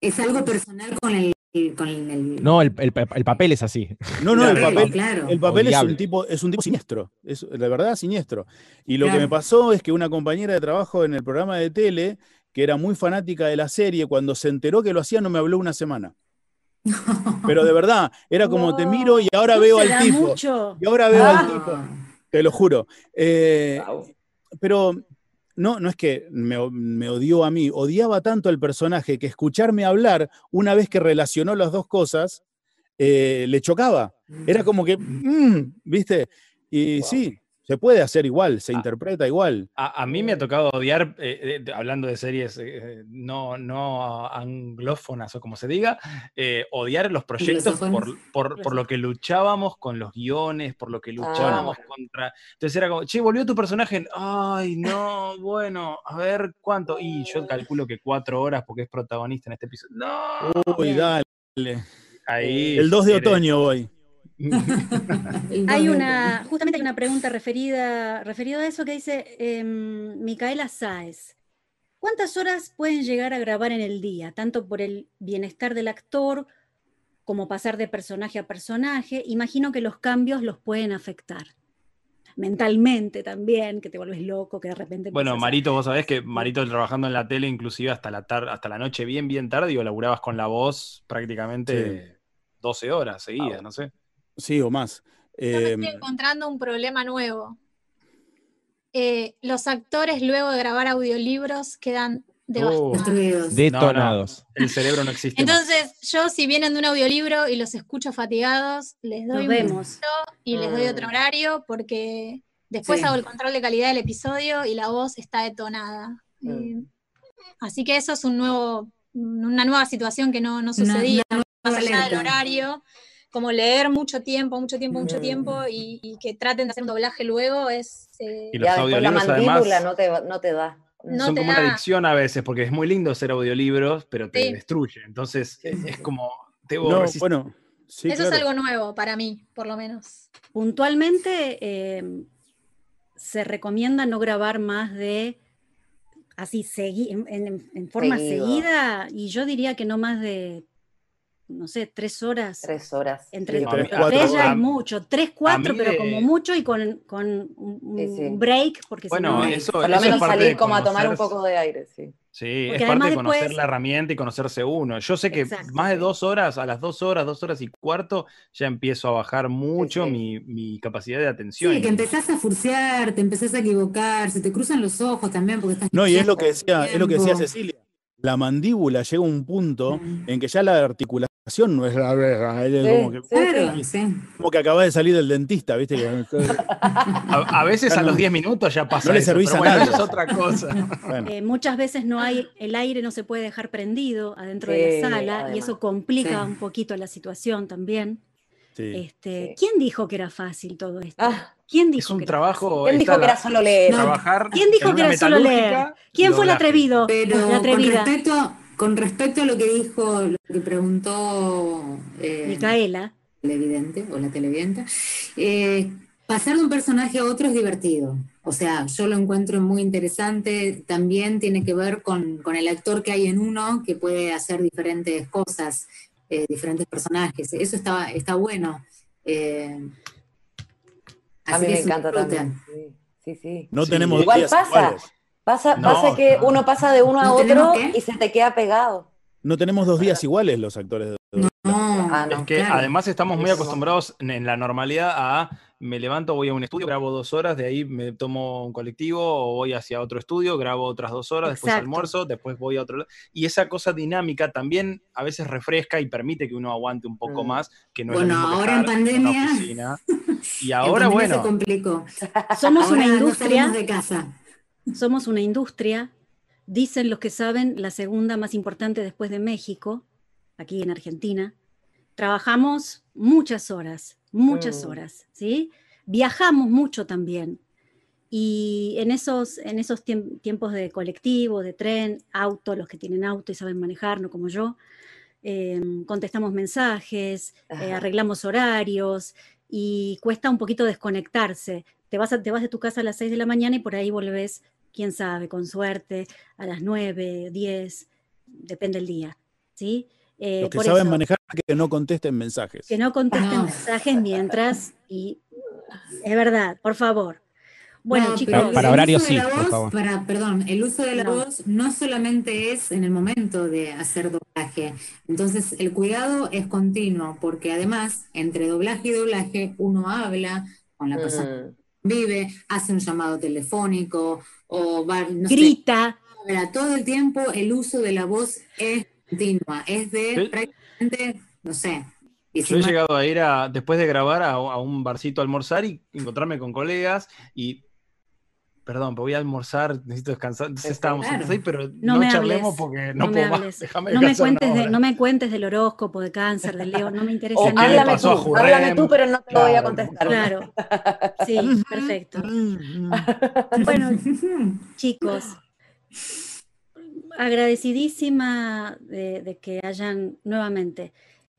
Es algo personal con el... Con el
No, el, el- el papel es así.
No, no, el papel,
claro.
el papel es un tipo, es un tipo siniestro, es de verdad siniestro. Y lo que me pasó es que una compañera de trabajo en el programa de tele, que era muy fanática de la serie, cuando se enteró que lo hacía, no me habló una semana. Pero de verdad, era como te miro y ahora
"No
veo al tipo.
mucho.
Y ahora veo al
Ah.
tipo, te lo juro. Eh,
Wow.
pero no, no es que me, me odió a mí, odiaba tanto al personaje que escucharme hablar una vez que relacionó las dos cosas, eh, le chocaba. Era como que, mm, ¿viste? Y
Wow.
sí, se puede hacer igual, se
Ah.
interpreta igual.
A, a mí me ha tocado odiar, eh, eh, hablando de series eh, no, no anglófonas o como se diga, eh, odiar los proyectos por, por, por lo que luchábamos con los guiones, por lo que luchábamos contra... Entonces era como, che, volvió tu personaje, ay, no, bueno, a ver cuánto. Y yo calculo que cuatro horas porque es protagonista en este episodio. No,
Uy, dale.
ahí...
El 2 de
eres-
otoño voy.
Hay una, justamente hay una pregunta referida, referida a eso que dice em, Micaela Sáez. ¿Cuántas horas pueden llegar a grabar en el día, tanto por el bienestar del actor como pasar de personaje a personaje? Imagino que los cambios los pueden afectar. Mentalmente también, que te vuelves loco, que de repente...
Bueno, Marito, vos sabés que Marito trabajando en la tele, inclusive hasta la tarde, hasta la noche bien, bien tarde, digo, laburabas con la voz prácticamente 12 horas seguidas, no sé.
Sí, o más.
Yo me
Em,
estoy encontrando un problema nuevo. Eh, los actores luego de grabar audiolibros quedan devastados.
Destruidos.
Detonados.
El cerebro no existe. más.
Entonces, yo si vienen de un audiolibro y los escucho fatigados, les doy
Nos
un
vemos.
y les doy otro
Mm.
horario porque después
Sí.
hago el control de calidad del episodio y la voz está detonada.
Mm.
Eh, así que eso es un nuevo, una nueva situación que no, no sucedía, más
nueva
allá del horario. Como leer mucho tiempo, mucho tiempo, mucho tiempo y, y que traten de hacer un doblaje luego es... eh,
Y los
Ya después la
audiolibros,
mandíbula
además,
no, te, no te da.
No
son
te
como una
da.
adicción a veces, porque es muy lindo hacer audiolibros, pero te
Sí.
destruye. Entonces,
Sí,
es,
sí,
es
sí.
como. Debo
no,
resistir.
bueno, sí,
eso
claro.
es algo nuevo para mí, por lo menos.
Puntualmente eh, se recomienda no grabar más de así en, en- en forma
Seguido.
seguida y yo diría que no más de no sé, tres horas.
Tres horas.
Entre
Sí, tres, cuatro
tres ya
a-
es mucho, tres, cuatro, pero
de-
como mucho y con, con un, un
Sí, sí.
break, porque si
Bueno,
no-
eso,
Por lo
eso
menos
es parte
salir
de
como a tomar un poco de aire, sí.
Sí,
Porque
es parte de conocer
después-
la herramienta y conocerse uno. Yo sé que
Exacto,
más de dos horas, a las dos horas, dos horas y cuarto, ya empiezo a bajar mucho
sí.
Mi, mi capacidad de atención.
Sí, que empezás a furciar, te empezás a equivocar, se te cruzan los ojos también porque estás
No, y es lo que decía, es lo que decía. Cecilia. La mandíbula llega a un punto
Mm.
en que ya la articulación no es la verga, es
Sí,
como, que,
Claro,
sí.
como que acaba de salir del dentista, ¿viste? Que-
A, a veces a los 10 minutos ya pasa
no le servís a
bueno,
nadie.
es otra cosa.
bueno,
Eh, muchas veces no hay, el aire no se puede dejar prendido adentro de la sala y eso complica
Sí.
un poquito la situación también.
Sí.
Este,
Sí.
¿Quién dijo que era fácil todo esto?
Ah,
¿Quién dijo
Es un
que era
trabajo.
¿Quién dijo que era solo leer?
No,
trabajar
¿Quién dijo que era solo leer? ¿Quién fue el atrevido?
Pero
la
con respecto, con respecto a lo que dijo, lo que preguntó eh,
Micaela.
televidente o la televidente, eh, pasar de un personaje a otro es divertido. O sea, yo lo encuentro muy interesante. También tiene que ver con, con el actor que hay en uno que puede hacer diferentes cosas, eh, diferentes personajes. Eso está, está bueno. Eh,
A
así
mí me encanta también. Sí, sí. sí.
No
Sí,
tenemos
igual
días
pasa.
iguales.
Pasa,
No,
pasa que
no.
uno pasa de uno a
¿No
otro y se te queda pegado.
No tenemos dos días iguales los actores. de-
No,
Ah, no.
Es que
claro.
además estamos muy acostumbrados en, en la normalidad a me levanto, voy a un estudio, grabo dos horas, de ahí me tomo un colectivo o voy hacia otro estudio, grabo otras dos horas, después almuerzo, después voy a otro lado. Y esa cosa dinámica también a veces refresca y permite que uno aguante un poco
Mm.
más, que no
Bueno,
es lo mismo que
ahora en pandemia-
oficina. Y
En
ahora,
pandemia se
bueno,
complicó.
Somos
Ahora
una industria,
salimos de casa.
somos una industria dicen los que saben, la segunda más importante después de México, aquí en Argentina. Trabajamos muchas horas, muchas
Mm.
horas, ¿sí? Viajamos mucho también. Y en esos, en esos tiemp- tiempos de colectivo, de tren, auto, los que tienen auto y saben manejar, no como yo, eh, contestamos mensajes, eh, arreglamos horarios y cuesta un poquito desconectarse. Te vas, a- te vas de tu casa a las 6 de la mañana y por ahí volvés, quién sabe, con suerte, a las 9, 10, depende del día. ¿sí? Eh,
Los que
por
saben
eso,
manejar que no contesten mensajes.
que no contesten
No.
mensajes mientras y es verdad, por favor. Bueno,
No,
chicos,
Para
de
sí, por favor.
para- perdón, el uso de la
No.
voz no solamente es en el momento de hacer doblaje. Entonces, el cuidado es continuo, porque además, entre doblaje y doblaje, uno habla con la persona
Mm.
que vive, hace un llamado telefónico, o va, no
grita,
todo el tiempo el uso de la voz es continua, es de
Sí.
prácticamente, no sé,
Yo he
19
llegado a ir a, después de grabar a, a un barcito a almorzar y encontrarme con colegas y, perdón, pero voy a almorzar, necesito descansar. Entonces
Sí,
estábamos
claro.
ahí, pero
no,
no,
me
charlemos
hables,
porque
no
no,
me
puedo más. Déjame
no me, cuentes de- no me cuentes del horóscopo, de cáncer, de Leo, no me interesa
O
¿qué le
nada.
háblame
pasó a
tú,
Jurem?
háblame tú, pero no te lo voy a
Claro.
contestar.
Claro, sí, perfecto. Bueno, chicos, agradecidísima de, de que hayan nuevamente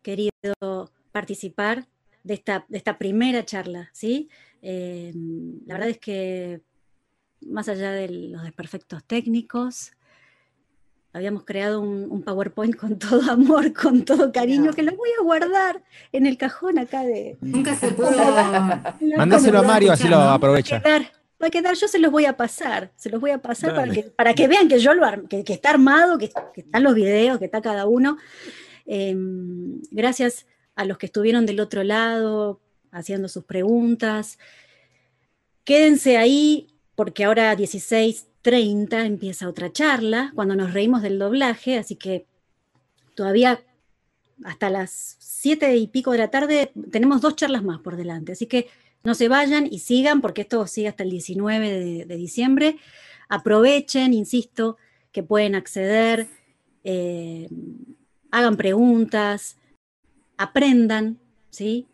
querido participar de esta, de esta primera charla, ¿sí? Eh, la verdad es que más allá de los desperfectos técnicos, habíamos creado un, un PowerPoint con todo amor, con todo cariño, que lo voy a guardar en el cajón acá de...
Nunca se pudo.
Mándaselo a Mario, así lo aprovecha.
quedar, va a quedar, yo se los voy a pasar, se los voy a pasar para que, para que vean que yo lo arm- que, que está armado, que, que están los videos, que está cada uno. Eh, gracias a los que estuvieron del otro lado haciendo sus preguntas. Quédense ahí porque ahora a 16.30 empieza otra charla, cuando nos reímos del doblaje, así que todavía hasta las 7 y pico de la tarde tenemos dos charlas más por delante, así que no se vayan y sigan, porque esto sigue hasta el 19 de, de diciembre. Aprovechen, insisto, que pueden acceder, eh, hagan preguntas, aprendan, ¿sí?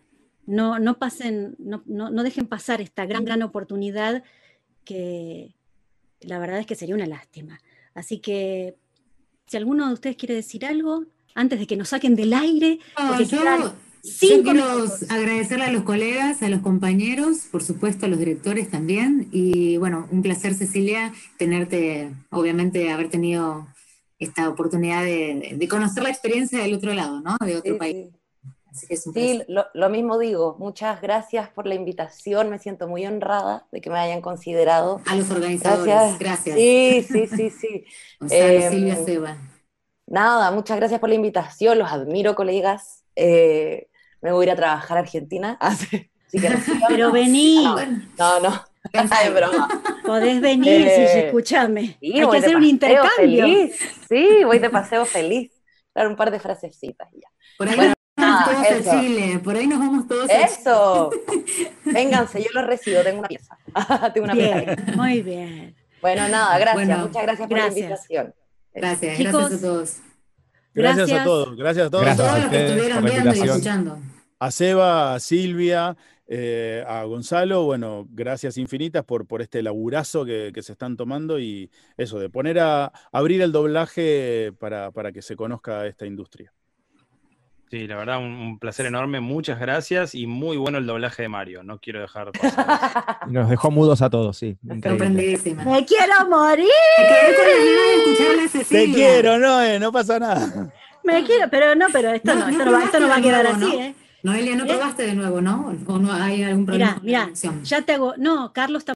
No, no pasen, no, no- no dejen pasar esta gran, gran oportunidad que la verdad es que sería una lástima. Así que, si alguno de ustedes quiere decir algo, antes de que nos saquen del aire,
No,
porque
yo, yo quiero agradecerle a los colegas, a los compañeros, por supuesto a los directores también. Y bueno, un placer, Cecilia, tenerte, obviamente, haber tenido esta oportunidad de, de conocer la experiencia del otro lado, ¿no? De otro
Sí,
país.
sí.
Así que es un
Sí, lo, lo mismo digo. Muchas gracias por la invitación. Me siento muy honrada de que me hayan considerado.
A los organizadores, gracias.
Sí, sí, sí, sí.
Gonzalo,
Eh,
Silvia, Seba.
Nada, muchas gracias por la invitación. Los admiro, colegas. Eh, me voy a ir a trabajar a Argentina. Así que
Pero vení,
No, no, no. Es broma.
podés venir,
Eh,
sí, escúchame.
Sí,
Hay que hacer un intercambio.
Feliz. Sí, voy de paseo feliz. Dar un par de frasecitas y ya.
Por ahí
Bueno,
nos vamos todos
eso.
a Chile, por ahí nos vamos todos a Chile.
Eso. Vénganse, yo los recibo, tengo una pieza. tengo una pieza.
Bien, muy bien.
Bueno, nada, gracias.
Bueno,
Muchas gracias por
gracias.
la invitación.
Gracias,
Chicos,
gracias a todos.
Gracias,
Gracias.
a todos, gracias a todos.
Gracias.
Todos los que estuvieron viendo y escuchando.
A Seba, a Silvia, eh, a Gonzalo, bueno, gracias infinitas por, por este laburazo que, que se están tomando y eso, de poner a abrir el doblaje para, para que se conozca esta industria.
Sí, la verdad, un, un placer enorme. Muchas gracias y muy bueno el doblaje de Mario. No quiero dejar pasar.
Nos dejó mudos a todos, sí. Increíble.
Sorprendidísima.
Me quiero morir,
Te
Cecilia.
quiero, no, no pasa nada.
me quiero, pero no, pero esto no, esto no va, esto no va a quedar así, ¿eh?
¿no? Noelia, ¿no
¿Eh?
probaste de nuevo, no? ¿O no hay algún problema
Mira,
con la
mira, ya te hago, no, Carlos